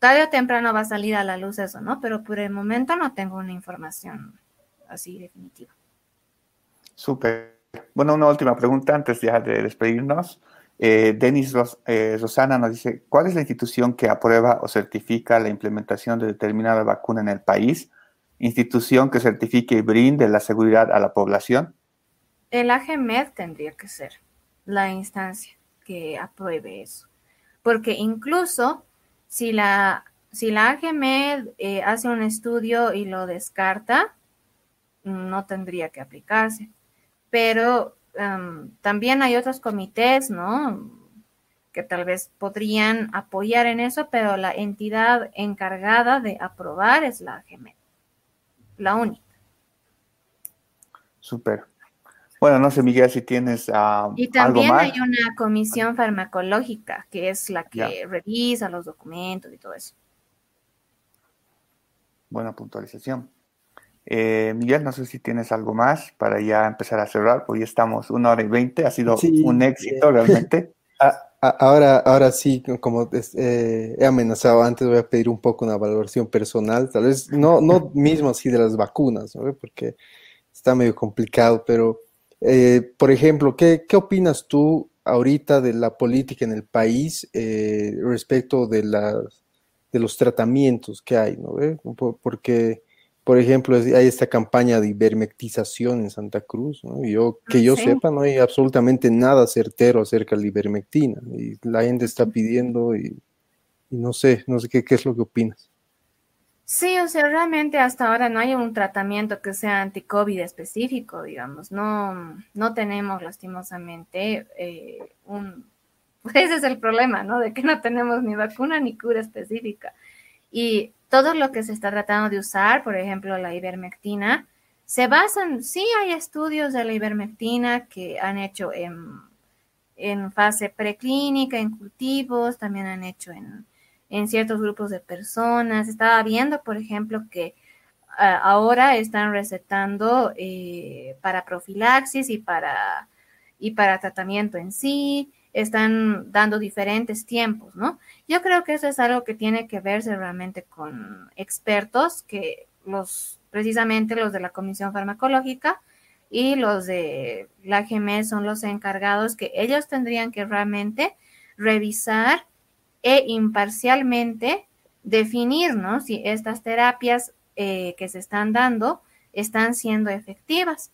tarde o temprano va a salir a la luz eso, ¿no? Pero por el momento no tengo una información así definitiva. Súper. Bueno, una última pregunta antes ya de despedirnos. Eh, Denis eh, Rosana nos dice, ¿cuál es la institución que aprueba o certifica la implementación de determinada vacuna en el país? ¿Institución que certifique y brinde la seguridad a la población? El AGMED tendría que ser la instancia que apruebe eso. Porque incluso si la, si la AGMED eh, hace un estudio y lo descarta, no tendría que aplicarse. Pero también hay otros comités, ¿no? Que tal vez podrían apoyar en eso, pero la entidad encargada de aprobar es la AGMED, la única. Súper. Bueno, no sé, Miguel, si tienes uh, Y también hay una comisión farmacológica, que es la que revisa los documentos y todo eso. Buena puntualización. Eh, Miguel, no sé si tienes algo más para ya empezar a cerrar, porque ya estamos una hora y veinte, ha sido un éxito realmente. Ahora, ahora sí, como eh, he amenazado antes, voy a pedir un poco una valoración personal, tal vez no, no mismo así de las vacunas, porque está medio complicado, pero eh, por ejemplo, ¿qué, ¿qué, opinas tú ahorita de la política en el país respecto de, las, de los tratamientos que hay? ¿no? Porque por ejemplo, hay esta campaña de ivermectización en Santa Cruz, ¿no? yo, que yo sepa, no hay absolutamente nada certero acerca de la ivermectina, y la gente está pidiendo, y, no sé, no sé qué, qué es lo que opinas. Sí, o sea, realmente hasta ahora no hay un tratamiento que sea anti-COVID específico, digamos, no, no tenemos lastimosamente eh, un... Ese es el problema, ¿no? De que no tenemos ni vacuna ni cura específica. Y todo lo que se está tratando de usar, por ejemplo, la ivermectina, se basan, sí hay estudios de la ivermectina que han hecho en, en fase preclínica, en cultivos, también han hecho en, en ciertos grupos de personas. Estaba viendo, por ejemplo, que ah, ahora están recetando eh, para profilaxis y para, y para tratamiento en sí están dando diferentes tiempos, ¿no? Yo creo que eso es algo que tiene que verse realmente con expertos, que los, precisamente los de la Comisión Farmacológica y los de la GME son los encargados que ellos tendrían que realmente revisar e imparcialmente definir, ¿no? Si estas terapias eh, que se están dando están siendo efectivas,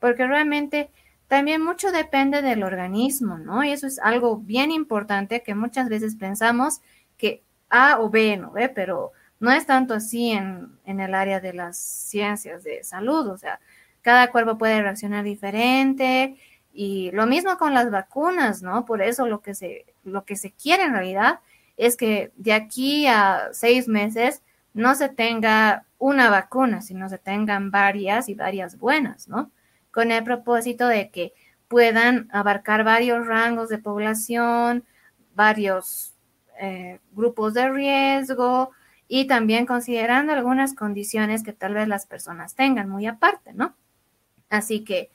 porque realmente también mucho depende del organismo, ¿no? Y eso es algo bien importante que muchas veces pensamos que A o B, ¿no? ve? Pero no es tanto así en, en el área de las ciencias de salud, o sea, cada cuerpo puede reaccionar diferente y lo mismo con las vacunas, ¿no? Por eso lo que se, lo que se quiere en realidad es que de aquí a seis meses no se tenga una vacuna, sino se tengan varias y varias buenas, ¿no? Con el propósito de que puedan abarcar varios rangos de población, varios eh, grupos de riesgo y también considerando algunas condiciones que tal vez las personas tengan muy aparte, ¿no? Así que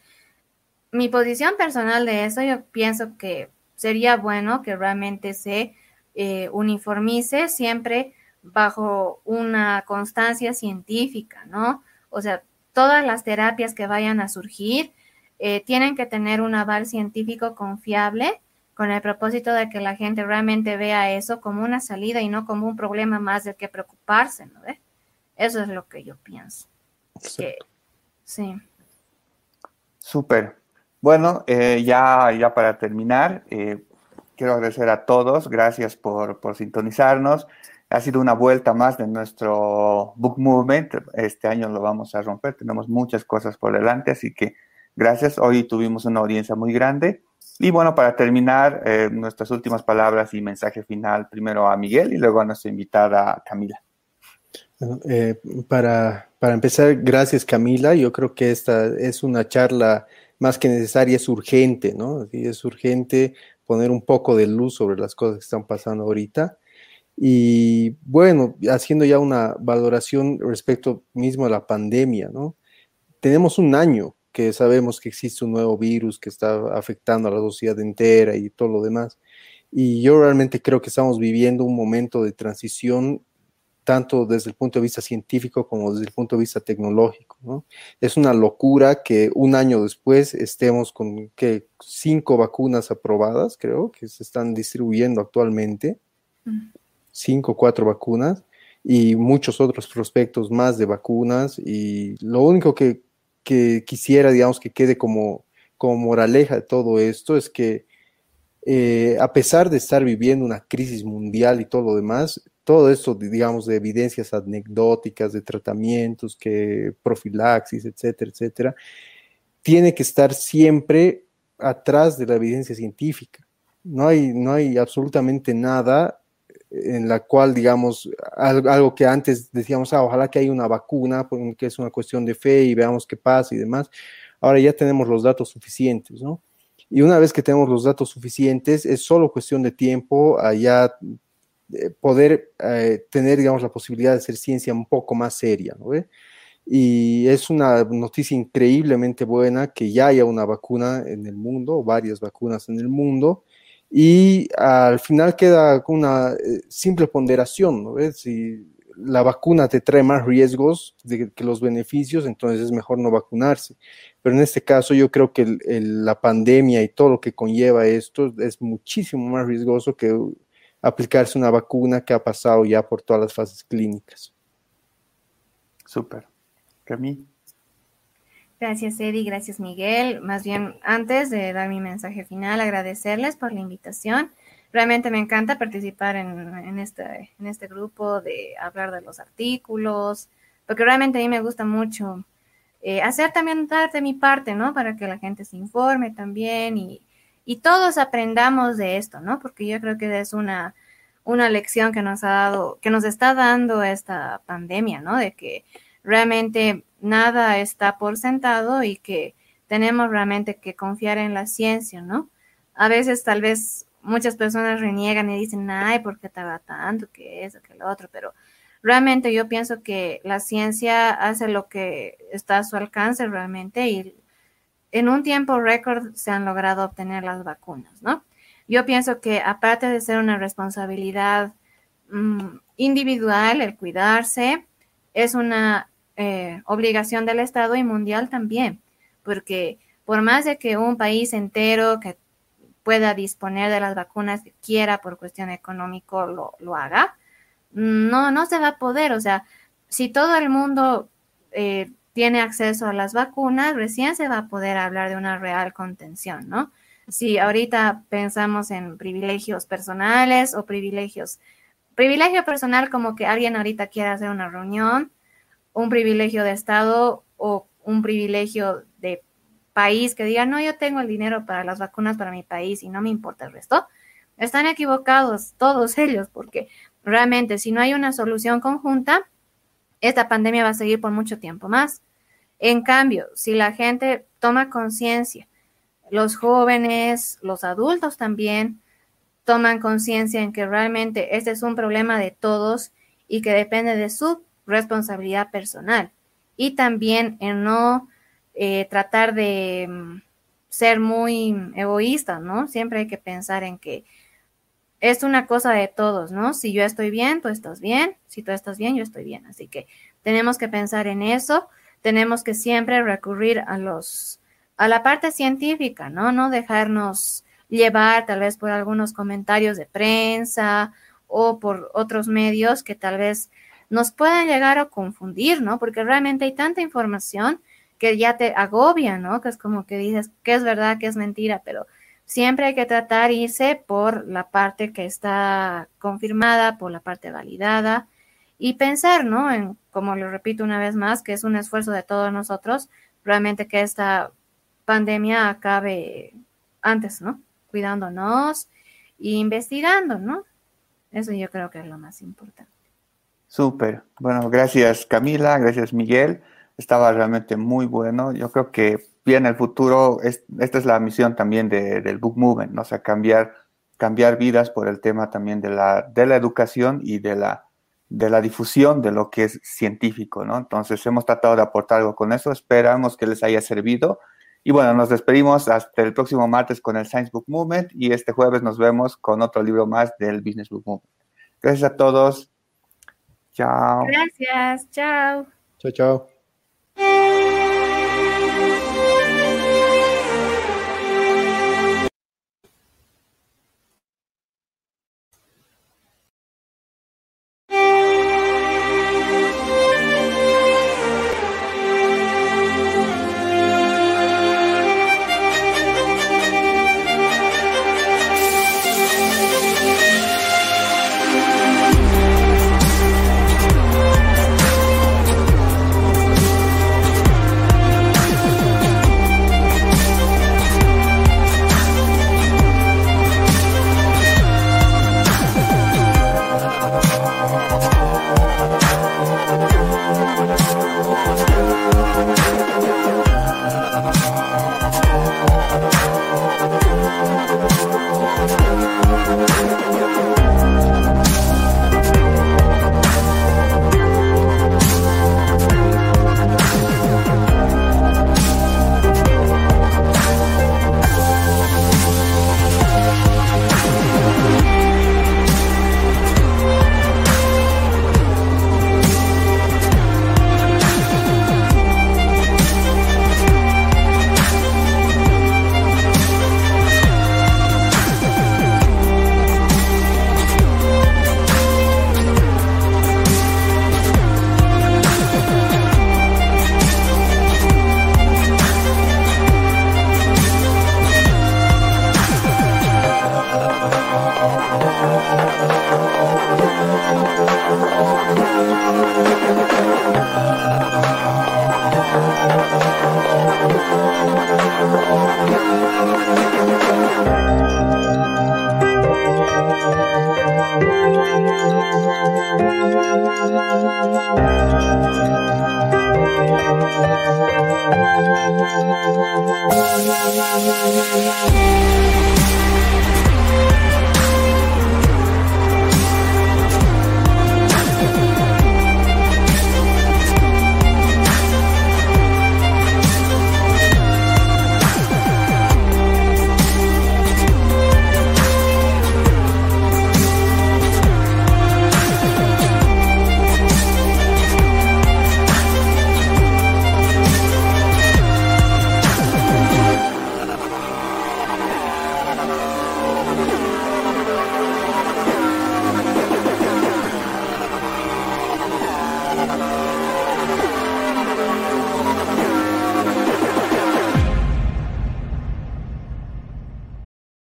mi posición personal de eso, yo pienso que sería bueno que realmente se eh, uniformice siempre bajo una constancia científica, ¿no? O sea, todas las terapias que vayan a surgir eh, tienen que tener un aval científico confiable con el propósito de que la gente realmente vea eso como una salida y no como un problema más del que preocuparse, ¿no? Eso es lo que yo pienso. sí. Súper. Bueno, eh, ya, ya para terminar, eh, quiero agradecer a todos, gracias por, por sintonizarnos ha sido una vuelta más de nuestro Book Movement. Este año lo vamos a romper, tenemos muchas cosas por delante, así que gracias. Hoy tuvimos una audiencia muy grande. Y bueno, para terminar, eh, nuestras últimas palabras y mensaje final, primero a Miguel y luego a nuestra invitada Camila. Eh, para, para, empezar, gracias Camila. Yo creo que esta es una charla más que necesaria, es urgente, ¿no? Es urgente poner un poco de luz sobre las cosas que están pasando ahorita. Y bueno, haciendo ya una valoración respecto mismo a la pandemia, ¿no? Tenemos un año que sabemos que existe un nuevo virus que está afectando a la sociedad entera y todo lo demás. Y yo realmente creo que estamos viviendo un momento de transición tanto desde el punto de vista científico como desde el punto de vista tecnológico. ¿no? Es una locura que un año después estemos con que cinco vacunas aprobadas, creo, que se están distribuyendo actualmente, cinco cuatro vacunas y muchos otros prospectos más de vacunas. Y lo único que, que quisiera, digamos, que quede como, como moraleja de todo esto es que eh, a pesar de estar viviendo una crisis mundial y todo lo demás, todo esto, digamos, de evidencias anecdóticas, de tratamientos, que profilaxis, etcétera, etcétera, tiene que estar siempre atrás de la evidencia científica. No hay, no hay absolutamente nada en la cual, digamos, algo, que antes decíamos, ah, ojalá que haya una vacuna, que es una cuestión de fe y veamos qué pasa y demás. Ahora ya tenemos los datos suficientes, ¿no? Y una vez que tenemos los datos suficientes, es solo cuestión de tiempo allá eh, poder eh, tener, digamos, la posibilidad de hacer ciencia un poco más seria, ¿no? Y es una noticia increíblemente buena que ya haya una vacuna en el mundo, varias vacunas en el mundo, y al final queda una eh, simple ponderación, ¿no? Si la vacuna te trae más riesgos que los beneficios, entonces es mejor no vacunarse. Pero en este caso yo creo que la pandemia y todo lo que conlleva esto es muchísimo más riesgoso que aplicarse una vacuna que ha pasado ya por todas las fases clínicas. Súper. Camille. Gracias, Eddie. Gracias, Miguel. Más bien, antes de dar mi mensaje final, agradecerles por la invitación. Realmente me encanta participar en, este, en este grupo, de hablar de los artículos, porque realmente a mí me gusta mucho eh, hacer también dar de mi parte, ¿no? Para que la gente se informe también y, y todos aprendamos de esto, ¿no? Porque yo creo que es una, una lección que nos ha dado, que nos está dando esta pandemia, ¿no? De que realmente nada está por sentado y que tenemos realmente que confiar en la ciencia, ¿no? A veces tal vez muchas personas reniegan y dicen, ay, ¿por qué tarda tanto? Que eso, que lo otro, pero realmente yo pienso que la ciencia hace lo que está a su alcance realmente y en un tiempo récord se han logrado obtener las vacunas, ¿no? Yo pienso que aparte de ser una responsabilidad mm, individual, el cuidarse, es una eh, obligación del Estado y mundial también, porque por más de que un país entero que pueda disponer de las vacunas que quiera por cuestión económica lo, lo haga, no, no se va a poder. O sea, si todo el mundo eh, tiene acceso a las vacunas, recién se va a poder hablar de una real contención, ¿no? Si ahorita pensamos en privilegios personales o privilegios, privilegio personal como que alguien ahorita quiera hacer una reunión, un privilegio de Estado o un privilegio de país que diga, no, yo tengo el dinero para las vacunas para mi país y no me importa el resto, están equivocados todos ellos, porque realmente si no hay una solución conjunta, esta pandemia va a seguir por mucho tiempo más. En cambio, si la gente toma conciencia, los jóvenes, los adultos también toman conciencia en que realmente este es un problema de todos y que depende de su responsabilidad personal. Y también en no eh, tratar de mm, ser muy egoísta, ¿no? Siempre hay que pensar en que es una cosa de todos, ¿no? Si yo estoy bien, tú estás bien. Si tú estás bien, yo estoy bien. Así que tenemos que pensar en eso tenemos que siempre recurrir a los a la parte científica, ¿no? No dejarnos llevar tal vez por algunos comentarios de prensa o por otros medios que tal vez nos puedan llegar a confundir, ¿no? Porque realmente hay tanta información que ya te agobia, ¿no? Que es como que dices que es verdad, que es mentira, pero siempre hay que tratar irse por la parte que está confirmada, por la parte validada y pensar, ¿no? En, como lo repito una vez más, que es un esfuerzo de todos nosotros, realmente que esta pandemia acabe antes, ¿no? Cuidándonos e investigando, ¿no? Eso yo creo que es lo más importante. Súper. Bueno, gracias Camila, gracias Miguel. Estaba realmente muy bueno. Yo creo que bien el futuro, esta es la misión también del Book Movement, ¿no? o sea, cambiar, cambiar vidas por el tema también de la, de la educación y de la, de la difusión de lo que es científico, ¿no? Entonces hemos tratado de aportar algo con eso, esperamos que les haya servido. Y bueno, nos despedimos hasta el próximo martes con el Science Book Movement y este jueves nos vemos con otro libro más del Business Book Movement. Gracias a todos. Chao. Gracias. Chao. Chao, chao.